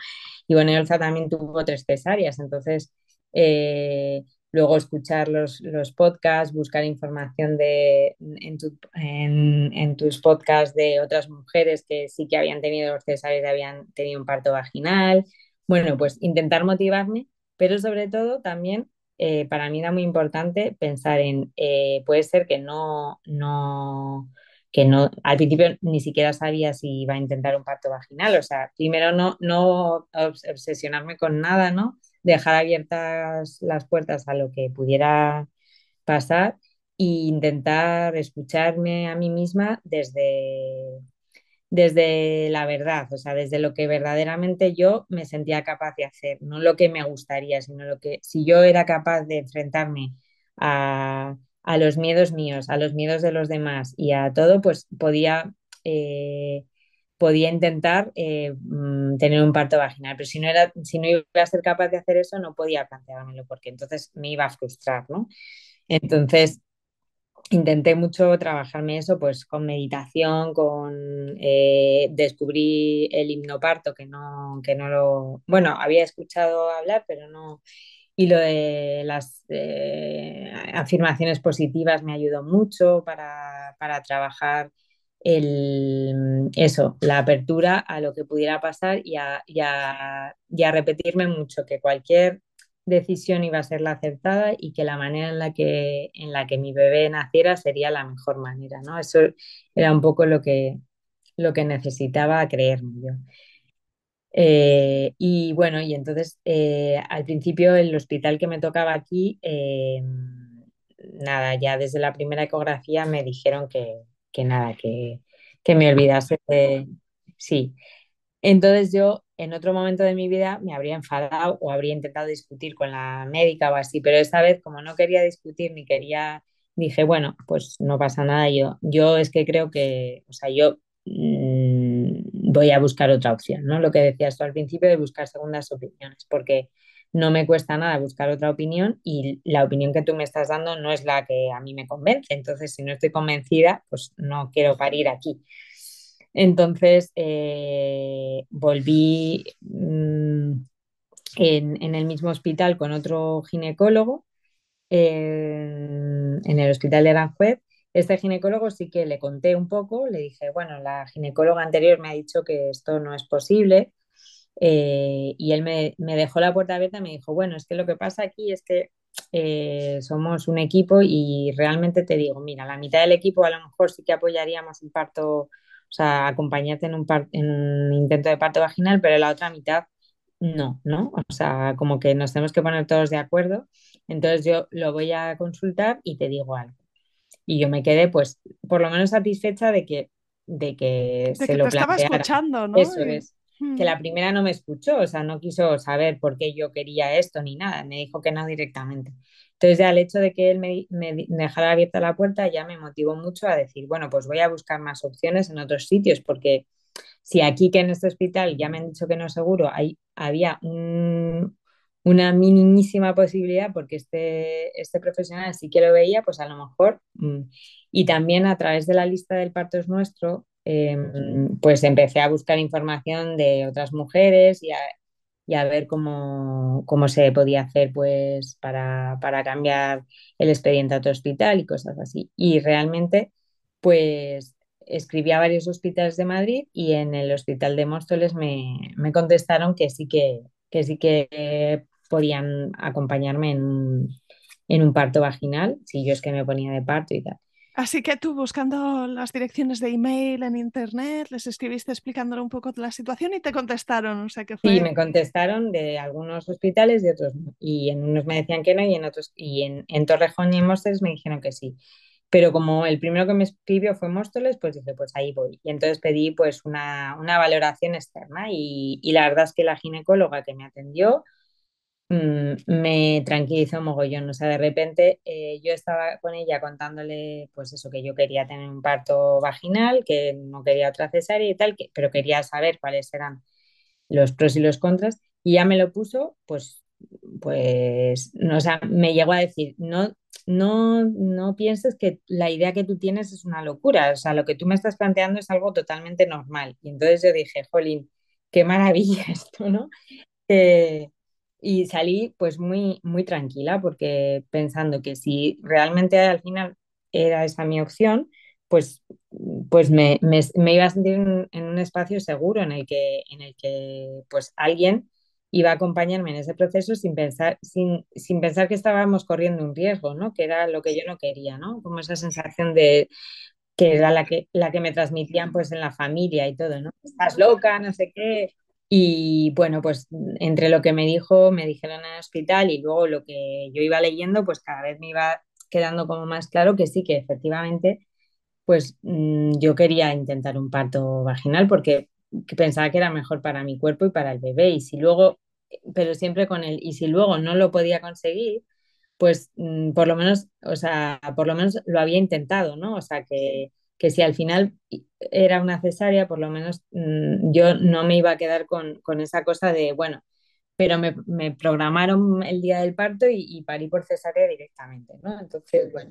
Y bueno, Elsa también tuvo tres cesáreas, entonces eh, luego escuchar los, los, podcasts, buscar información de, en, tu, en, en, tus podcasts de otras mujeres que sí que habían tenido los cesáreas, habían tenido un parto vaginal. Bueno, pues intentar motivarme, pero sobre todo también eh, para mí era muy importante pensar en, eh, puede ser que no, no, que no, al principio ni siquiera sabía si iba a intentar un parto vaginal, o sea, primero no, no obsesionarme con nada, ¿no? Dejar abiertas las puertas a lo que pudiera pasar e intentar escucharme a mí misma desde, desde la verdad, o sea, desde lo que verdaderamente yo me sentía capaz de hacer, no lo que me gustaría, sino lo que, si yo era capaz de enfrentarme a a los miedos míos, a los miedos de los demás y a todo, pues podía, eh, podía intentar eh, mm, tener un parto vaginal. Pero si no, era, si no iba a ser capaz de hacer eso, no podía planteármelo porque entonces me iba a frustrar, ¿no? Entonces, intenté mucho trabajarme eso, pues con meditación, con eh, descubrí el hipnoparto, que no, que no lo, bueno, había escuchado hablar, pero no, y lo de las eh, afirmaciones positivas me ayudó mucho para, para trabajar el, eso, la apertura a lo que pudiera pasar y a, y, repetirme mucho que cualquier decisión iba a ser la acertada y que la manera en la que, en la que mi bebé naciera sería la mejor manera, ¿no? Eso era un poco lo que, lo que necesitaba creerme yo. Eh, y bueno, y entonces eh, al principio el hospital que me tocaba aquí, eh, nada, ya desde la primera ecografía me dijeron que, que nada, que, que, me olvidase de... Sí. Entonces yo en otro momento de mi vida me habría enfadado o habría intentado discutir con la médica o así, pero esta vez como no quería discutir ni quería, dije, bueno, pues no pasa nada, yo, yo es que creo que, o sea, yo... Mmm, voy a buscar otra opción, ¿no? Lo que decías tú al principio de buscar segundas opiniones, porque no me cuesta nada buscar otra opinión y la opinión que tú me estás dando no es la que a mí me convence. Entonces, si no estoy convencida, pues no quiero parir aquí. Entonces, eh, volví mmm, en, el mismo hospital con otro ginecólogo en el hospital de Aranjuez, este ginecólogo sí que le conté un poco, le dije, bueno, la ginecóloga anterior me ha dicho que esto no es posible eh, y él me, dejó la puerta abierta y me dijo, bueno, es que lo que pasa aquí es que eh, somos un equipo y realmente te digo, mira, la mitad del equipo a lo mejor sí que apoyaríamos un parto, o sea, acompañarte en un intento de parto vaginal, pero la otra mitad no, ¿no? O sea, como que nos tenemos que poner todos de acuerdo. Entonces yo lo voy a consultar y te digo algo. Y yo me quedé, pues, por lo menos satisfecha de que, de que se lo te estaba escuchando, ¿no? Eso es. Que la primera no me escuchó, o sea, no quiso saber por qué yo quería esto ni nada, me dijo que no directamente. Entonces ya el hecho de que él me, me, dejara abierta la puerta ya me motivó mucho a decir, bueno, pues voy a buscar más opciones en otros sitios, porque si aquí que en este hospital ya me han dicho que no seguro, hay, había una minimísima posibilidad, porque este, este profesional sí que lo veía, pues a lo mejor, mm, y también a través de la lista del parto es nuestro, em, pues empecé a buscar información de otras mujeres y a, y a ver cómo, cómo, se podía hacer pues para, para, cambiar el expediente a otro hospital y cosas así. Y realmente, pues escribí a varios hospitales de Madrid y en el hospital de Móstoles me, me contestaron que sí que, que sí que podían acompañarme en un, en un parto vaginal, si yo es que me ponía de parto y tal. Así que tú buscando las direcciones de email en internet, les escribiste explicándole un poco la situación y te contestaron, o sea que fue... Sí, me contestaron de algunos hospitales y otros Y en unos me decían que no y en otros, y en, en Torrejón y en Móstoles me dijeron que sí. Pero como el primero que me escribió fue Móstoles, pues dije, pues ahí voy. Y entonces pedí pues una, una valoración externa y, y la verdad es que la ginecóloga que me atendió me tranquilizó mogollón. O sea, de repente eh, yo estaba con ella contándole, pues eso, que yo quería tener un parto vaginal, que no quería otra cesárea y tal, que, pero quería saber cuáles eran los pros y los contras, y ya me lo puso, pues, pues, no, o sea, me llegó a decir, no, no, no pienses que la idea que tú tienes es una locura, o sea, lo que tú me estás planteando es algo totalmente normal. Y entonces yo dije, jolín, qué maravilla *laughs* esto, ¿no? Y salí pues muy, muy tranquila porque pensando que si realmente al final era esa mi opción, pues, pues me, me, me iba a sentir en, un espacio seguro en el que, en el que pues alguien iba a acompañarme en ese proceso sin pensar, sin, sin pensar que estábamos corriendo un riesgo, ¿no? Que era lo que yo no quería, ¿no? Como esa sensación de que era la que, la que me transmitían pues en la familia y todo, ¿no? Estás loca, no sé qué, y bueno, pues entre lo que me dijo, me dijeron en el hospital y luego lo que yo iba leyendo, pues cada vez me iba quedando como más claro que sí, que efectivamente, pues mm, yo quería intentar un parto vaginal porque pensaba que era mejor para mi cuerpo y para el bebé. Y si luego, pero siempre con él, y si luego no lo podía conseguir, pues mm, por lo menos, o sea, por lo menos lo había intentado, ¿no? O sea, que, que si al final era una cesárea, por lo menos mm, yo no me iba a quedar con, con esa cosa de, bueno, pero me, me, programaron el día del parto y, y, parí por cesárea directamente, ¿no? Entonces, bueno.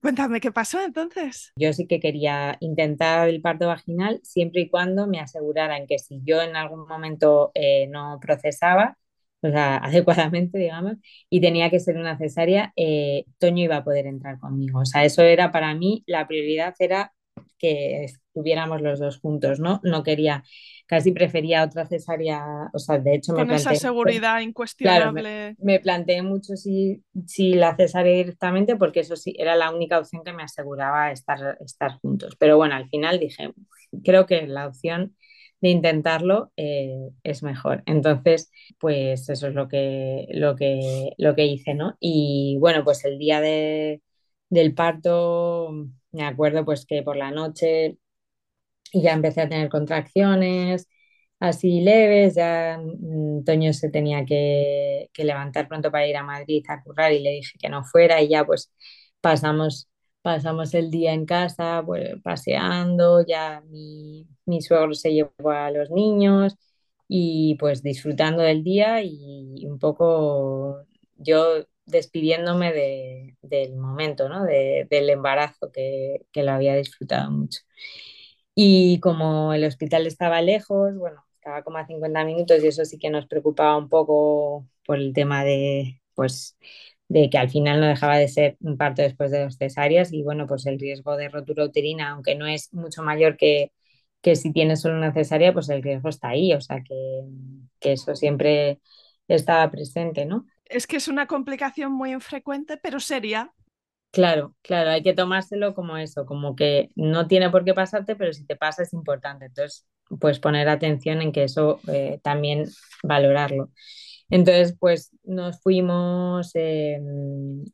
Cuéntame, ¿qué pasó entonces? Yo sí que quería intentar el parto vaginal siempre y cuando me aseguraran que si yo en algún momento eh, no procesaba, o sea, *laughs* adecuadamente, digamos, y tenía que ser una cesárea, eh, Toño iba a poder entrar conmigo. O sea, eso era para mí, la prioridad era que estuviéramos los dos juntos, ¿no? No quería, casi prefería otra cesárea, o sea, de hecho me Con esa seguridad incuestionable. *laughs* Claro, me, me, planteé mucho si, si la cesárea directamente, porque eso sí, era la única opción que me aseguraba estar, estar juntos. Pero bueno, al final dije, creo que la opción de intentarlo eh, es mejor. Entonces, pues eso es lo que, lo que, lo que hice, ¿no? Y bueno, pues el día de, del parto, me acuerdo pues que por la noche ya empecé a tener contracciones así leves, ya mm, Toño se tenía que, que levantar pronto para ir a Madrid a currar y le dije que no fuera y ya pues pasamos pasamos el día en casa, pues, paseando, ya mi, mi, suegro se llevó a los niños y pues disfrutando del día y un poco yo despidiéndome de, del momento, ¿no? De, del embarazo que, que, lo había disfrutado mucho. Y como el hospital estaba lejos, bueno, estaba como a 50 minutos y eso sí que nos preocupaba un poco por el tema de, pues, de que al final no dejaba de ser un parto después de dos cesáreas y bueno, pues el riesgo de rotura uterina, aunque no es mucho mayor que, que si tienes solo una cesárea, pues el riesgo está ahí, o sea que, que eso siempre estaba presente, ¿no? Es que es una complicación muy infrecuente, pero seria. Claro, claro, hay que tomárselo como eso, como que no tiene por qué pasarte, pero si te pasa es importante. Entonces, pues poner atención en que eso eh, también valorarlo. Entonces, pues nos fuimos, eh,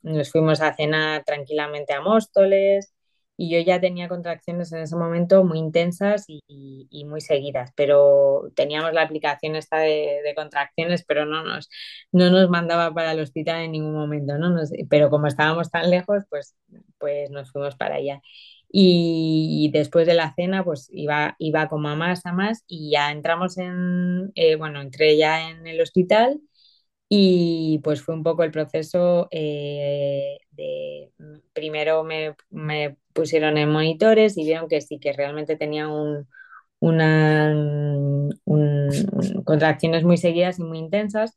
nos fuimos a cenar tranquilamente a Móstoles, y yo ya tenía contracciones en ese momento muy intensas y, y muy seguidas, pero teníamos la aplicación esta de, de, contracciones, pero no nos, no nos mandaba para el hospital en ningún momento, ¿no? Nos, pero como estábamos tan lejos, pues, pues nos fuimos para allá. Y, después de la cena, pues iba, iba como a más, a más, y ya entramos en, eh, bueno, entré ya en el hospital y pues fue un poco el proceso eh, de, primero me, me, pusieron en monitores y vieron que sí, que realmente tenía un, un, contracciones muy seguidas y muy intensas,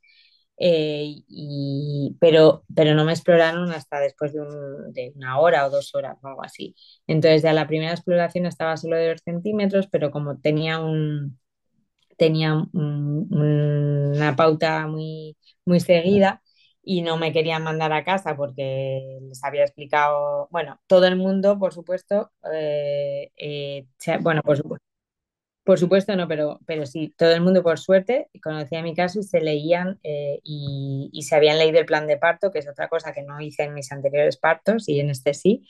eh, y, pero, pero no me exploraron hasta después de, un, de, una hora o dos horas o algo así. Entonces ya la primera exploración estaba solo de dos centímetros, pero como tenía un, tenía una pauta muy, muy seguida y no me querían mandar a casa porque les había explicado, bueno, todo el mundo, por supuesto, eh, eh, bueno, por supuesto. Por supuesto no, pero, pero sí, todo el mundo por suerte conocía mi caso y se leían eh, y, se habían leído el plan de parto, que es otra cosa que no hice en mis anteriores partos y en este sí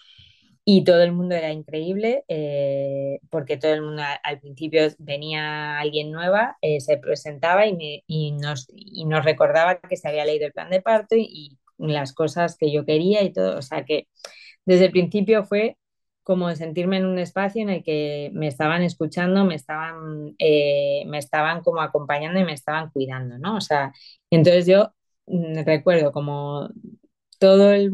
y todo el mundo era increíble eh, porque todo el mundo al principio venía alguien nueva, eh, se presentaba y, me, y, nos, y nos recordaba que se había leído el plan de parto y, y, las cosas que yo quería y todo. O sea que desde el principio fue como sentirme en un espacio en el que me estaban escuchando, me estaban, eh, me estaban como acompañando y me estaban cuidando, ¿no? O sea, entonces yo mm, recuerdo como todo el,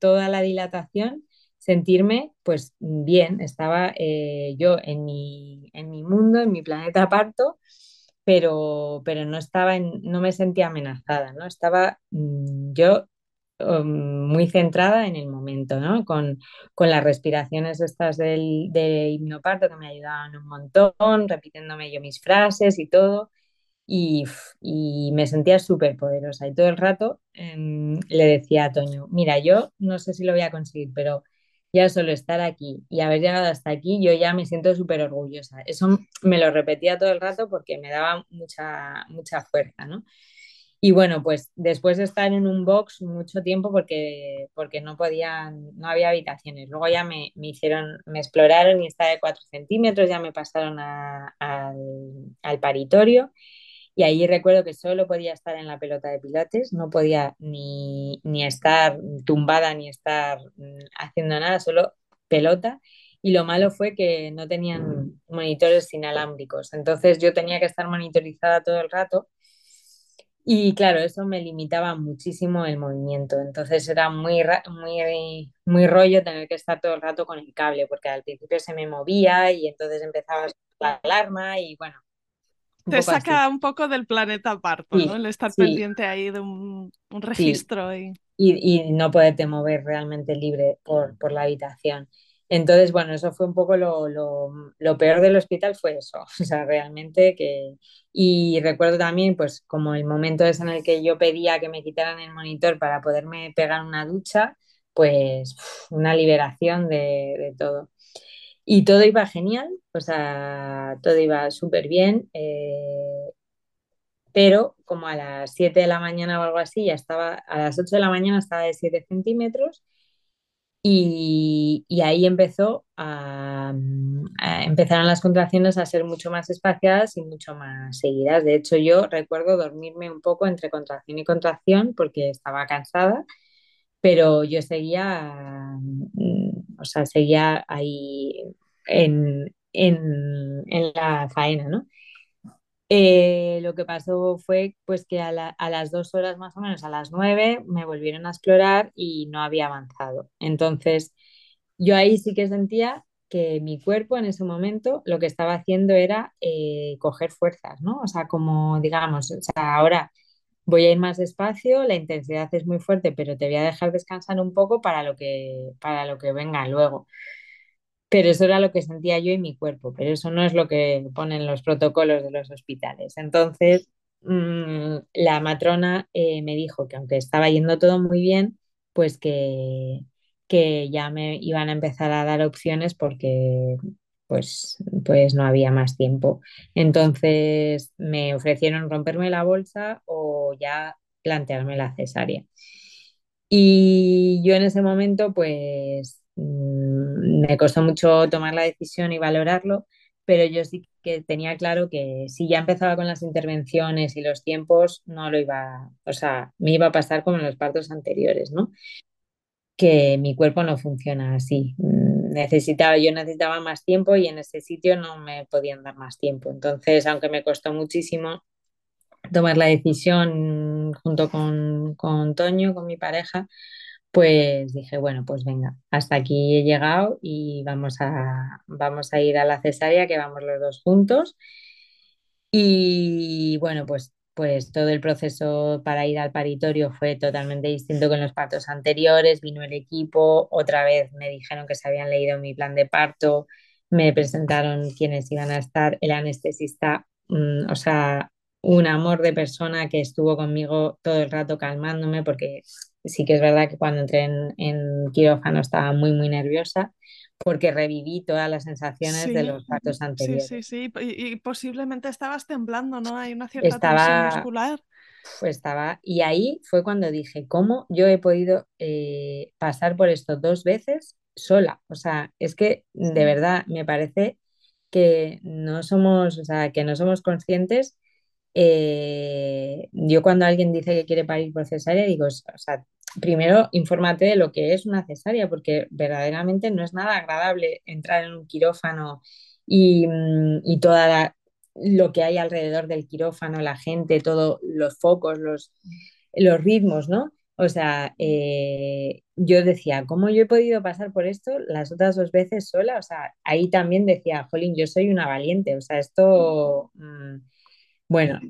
toda la dilatación sentirme pues bien, estaba eh, yo en mi, en mi mundo, en mi planeta parto, pero, pero no estaba en, no me sentía amenazada, ¿no? Estaba mm, yo um, muy centrada en el momento, ¿no? Con, con las respiraciones estas del, de hipnoparto que me ayudaban un montón, repitiéndome yo mis frases y todo. Y, y, me sentía súper poderosa. Y todo el rato eh, le decía a Toño, mira, yo no sé si lo voy a conseguir, pero ya solo estar aquí y haber llegado hasta aquí, yo ya me siento súper orgullosa. Eso me lo repetía todo el rato porque me daba mucha, mucha fuerza, ¿no? Y bueno, pues después de estar en un box mucho tiempo porque, porque no podían, no había habitaciones. Luego ya me, me hicieron, me exploraron y estaba de 4 centímetros, ya me pasaron a, al, al paritorio y ahí recuerdo que solo podía estar en la pelota de pilates, no podía ni, ni estar tumbada ni estar mm, haciendo nada, solo pelota. Y lo malo fue que no tenían monitores inalámbricos. Entonces yo tenía que estar monitorizada todo el rato. Y claro, eso me limitaba muchísimo el movimiento. Entonces era muy, muy, muy rollo tener que estar todo el rato con el cable, porque al principio se me movía y entonces empezaba la alarma y bueno, te saca así. un poco del planeta parto, sí, ¿no? El estar sí. pendiente ahí de un, un registro. Sí. Y... Y, y... no poderte mover realmente libre por, por, la habitación. Entonces, bueno, eso fue un poco lo, lo, peor del hospital, fue eso. *laughs* O sea, realmente que... Y recuerdo también, pues, como el momento es en el que yo pedía que me quitaran el monitor para poderme pegar una ducha, pues una liberación de, de todo. Y todo iba genial, o sea, todo iba súper bien, eh, pero como a las 7 de la mañana o algo así, ya estaba, a las 8 de la mañana estaba de 7 centímetros y, ahí empezó a, a, empezaron las contracciones a ser mucho más espaciadas y mucho más seguidas. De hecho, yo recuerdo dormirme un poco entre contracción y contracción porque estaba cansada, pero yo seguía o sea, seguía ahí en, en, en la faena, ¿no? Eh, lo que pasó fue pues que a, a, las dos horas más o menos, a las nueve, me volvieron a explorar y no había avanzado. Entonces, yo ahí sí que sentía que mi cuerpo en ese momento lo que estaba haciendo era eh, coger fuerzas, ¿no? O sea, como digamos, ahora voy a ir más despacio, la intensidad es muy fuerte, pero te voy a dejar descansar un poco para lo que, para lo que venga luego. Pero eso era lo que sentía yo en mi cuerpo, pero eso no es lo que ponen los protocolos de los hospitales. Entonces, mmm, la matrona eh, me dijo que aunque estaba yendo todo muy bien, pues que, que ya me iban a empezar a dar opciones porque pues, pues no había más tiempo. Entonces me ofrecieron romperme la bolsa o ya plantearme la cesárea. Y yo en ese momento, pues mm, me costó mucho tomar la decisión y valorarlo, pero yo sí que tenía claro que si ya empezaba con las intervenciones y los tiempos, no lo iba, o sea, me iba a pasar como en los partos anteriores, ¿no? Que mi cuerpo no funciona así. Mm, Necesitaba, yo necesitaba más tiempo y en ese sitio no me podían dar más tiempo. Entonces, aunque me costó muchísimo tomar la decisión junto con, con Toño, con mi pareja, pues dije, bueno, pues venga, hasta aquí he llegado y vamos a, vamos a ir a la cesárea, que vamos los dos juntos. Y bueno, pues, pues todo el proceso para ir al paritorio fue totalmente distinto que en los partos anteriores. Vino el equipo, otra vez me dijeron que se habían leído mi plan de parto, me presentaron quienes iban a estar, el anestesista, mm, o sea, un amor de persona que estuvo conmigo todo el rato calmándome, porque sí que es verdad que cuando entré en, en quirófano estaba muy, muy nerviosa porque reviví todas las sensaciones de Sí, los partos sí, sí, anteriores. sí. Y, y posiblemente estabas temblando, ¿no? Hay una cierta tensión muscular. pues estaba, y ahí fue cuando dije, ¿cómo yo he podido eh, pasar por esto dos veces sola? O sea, es que de verdad me parece que no somos, o sea, que no somos conscientes. Eh, yo cuando alguien dice que quiere parir por cesárea, digo, o sea, primero infórmate de lo que es una cesárea, porque verdaderamente no es nada agradable entrar en un quirófano y, mm, y toda la, lo que hay alrededor del quirófano, la gente, todos los focos, los, los ritmos, ¿no? O sea, eh, yo decía, ¿cómo yo he podido pasar por esto las otras dos veces sola? O sea, ahí también decía, Jolín, yo soy una valiente, o sea, esto, mm, bueno,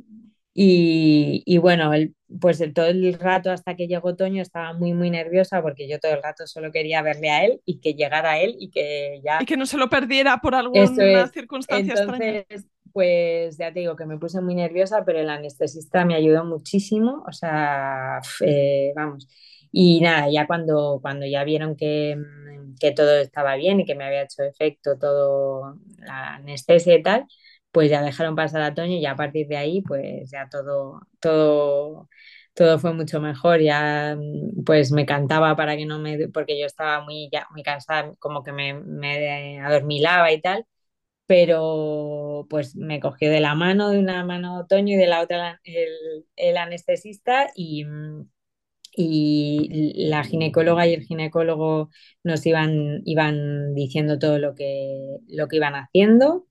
y, y bueno, el, pues el, todo el rato hasta que llegó Toño estaba muy, muy nerviosa porque yo todo el rato solo quería verle a él y que llegara él y que Y ya que no se lo perdiera por alguna es. circunstancia extraña. Entonces, pues ya te digo que me puse muy nerviosa, pero el anestesista me ayudó muchísimo, o sea, eh, vamos. Y nada, ya cuando, cuando ya vieron que, que todo estaba bien y que me había hecho efecto todo la anestesia y tal, pues ya dejaron pasar a Toño y ya a partir de ahí, pues ya todo, todo, todo fue mucho mejor. Ya mm, pues me cantaba para que no me, porque yo estaba muy, ya, muy cansada, como que me, me adormilaba y tal pero pues me cogió de la mano, de una mano Toño y de la otra el, el anestesista y, y, la ginecóloga y el ginecólogo nos iban, iban diciendo todo lo que, lo que iban haciendo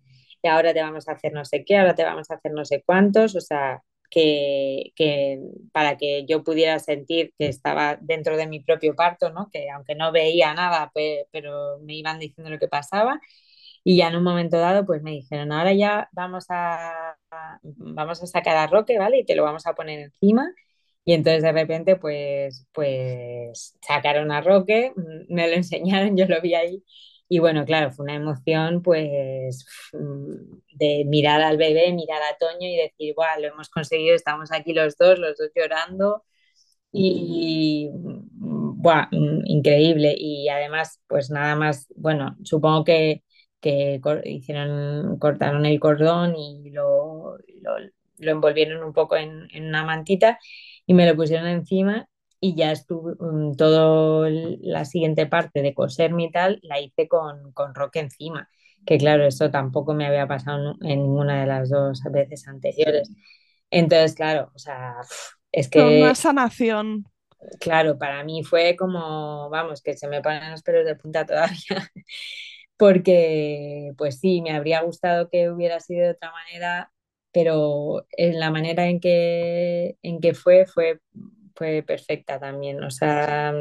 ahora te vamos a hacer no sé qué, ahora te vamos a hacer no sé cuántos, o sea, que, que para que yo pudiera sentir que estaba dentro de mi propio parto, ¿no? que aunque no veía nada, pe- pero me iban diciendo lo que pasaba y ya en un momento dado, pues me dijeron, ahora ya vamos a, vamos a sacar a Roque, ¿vale? Y te lo vamos a poner encima. Y entonces de repente, pues, pues sacaron a Roque, me lo enseñaron, yo lo vi ahí. Y bueno, claro, fue una emoción, pues, mm, de mirar al bebé, mirar a Toño y decir, guau, lo hemos conseguido, estamos aquí los dos, los dos llorando. Y, mm, buah, mm, increíble. Y además, pues nada más, bueno, supongo que, que hicieron, cortaron el cordón y lo, lo, lo envolvieron un poco en una mantita y me lo pusieron encima y ya estuve, mm, todo el- la siguiente parte de coserme y tal, la hice con, con roque encima. Que claro, eso tampoco me había pasado en ninguna de las dos veces anteriores. Entonces, claro, o sea, es Toda una que sanación. Claro, para mí fue como, vamos, que se me ponen los pelos de punta todavía, *laughs* porque pues sí, me habría gustado que hubiera sido de otra manera, pero en la manera en que, en que fue, fue, fue perfecta también. O sea,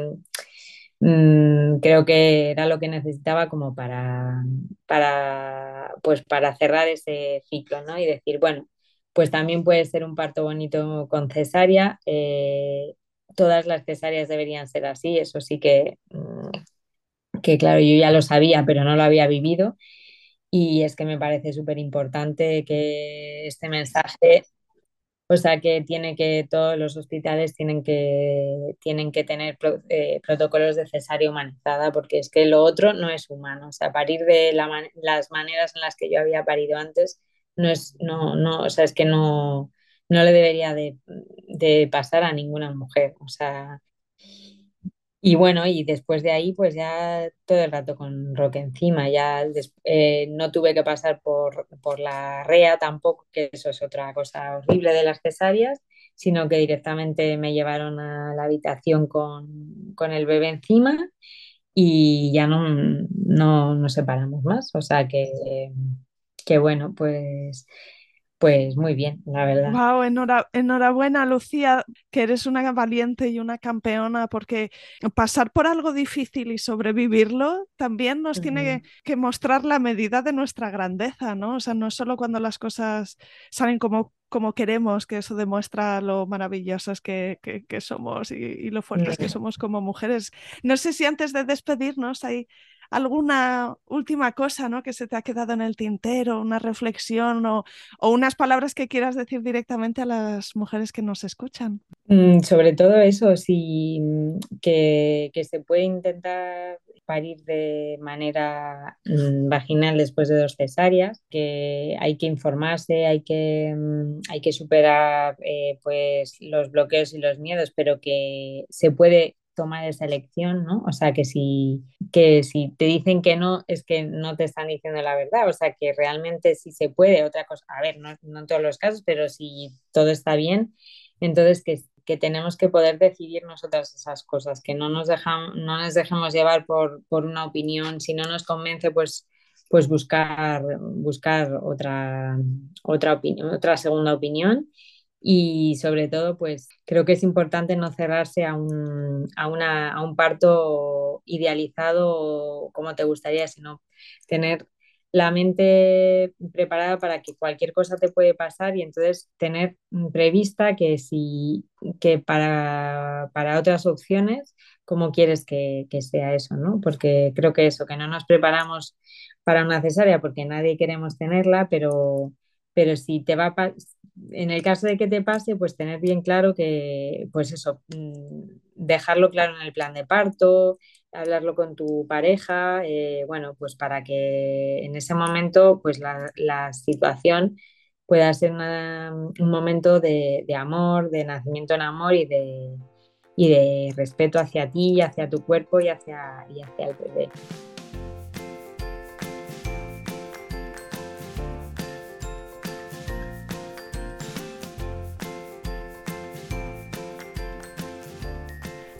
mm, creo que era lo que necesitaba como para, para, pues para cerrar ese ciclo, ¿no? Y decir, bueno, pues también puede ser un parto bonito con cesárea. Eh, todas las cesáreas deberían ser así, eso sí que, mm, que, claro, yo ya lo sabía, pero no lo había vivido. Y es que me parece súper importante que este mensaje o sea que tiene que, todos los hospitales tienen que, tienen que tener eh, protocolos de cesárea humanizada, porque es que lo otro no es humano. O sea, parir de las maneras en las que yo había parido antes, no es, no, no, o sea, es que no, no le debería de, de pasar a ninguna mujer. O sea, y bueno, y después de ahí, pues ya todo el rato con rock encima, ya eh, no tuve que pasar por, por, la REA tampoco, que eso es otra cosa horrible de las cesáreas, sino que directamente me llevaron a la habitación con, con el bebé encima y ya no, no nos separamos más. O sea que, que bueno, pues pues muy bien, la verdad. Wow, enhorabuena, Lucía, que eres una valiente y una campeona, porque pasar por algo difícil y sobrevivirlo también nos tiene que, mostrar la medida de nuestra grandeza, ¿no? O sea, no solo cuando las cosas salen como, como queremos, que eso demuestra lo maravillosas que, que, somos y, y, lo fuertes que *laughs* somos como mujeres. No sé si antes de despedirnos hay alguna última cosa ¿no? que se te ha quedado en el tintero, una reflexión o, unas palabras que quieras decir directamente a las mujeres que nos escuchan. Mm, sobre todo eso, sí, mm, que, se puede intentar parir de manera mm, vaginal después de dos cesáreas, que hay que informarse, hay que, hay que superar eh, pues, los bloqueos y los miedos, pero que se puede tomar esa elección, ¿no? O sea, que si, que si te dicen que no, es que no te están diciendo la verdad, o sea, que realmente sí se puede, otra cosa, a ver, no, no en todos los casos, pero si todo está bien, entonces que, que tenemos que poder decidir nosotras esas cosas, que no nos, dejamos, no nos dejemos llevar por, por una opinión, si no nos convence, pues pues buscar, buscar otra, otra opinión, otra segunda opinión y sobre todo, pues creo que es importante no cerrarse a un, a una, a un parto idealizado como te gustaría, sino tener la mente preparada para que cualquier cosa te puede pasar y entonces tener prevista que si que para, para otras opciones, cómo quieres que, que, sea eso, ¿no? Porque creo que eso, que no nos preparamos para una cesárea porque nadie queremos tenerla, pero, pero si te va a, en el caso de que te pase, pues tener bien claro que, pues eso, mm, dejarlo claro en el plan de parto, hablarlo con tu pareja, eh, bueno, pues para que en ese momento, pues la, situación pueda ser un momento de, amor, de nacimiento en amor y de, y de respeto hacia ti, hacia tu cuerpo y hacia, y hacia el bebé.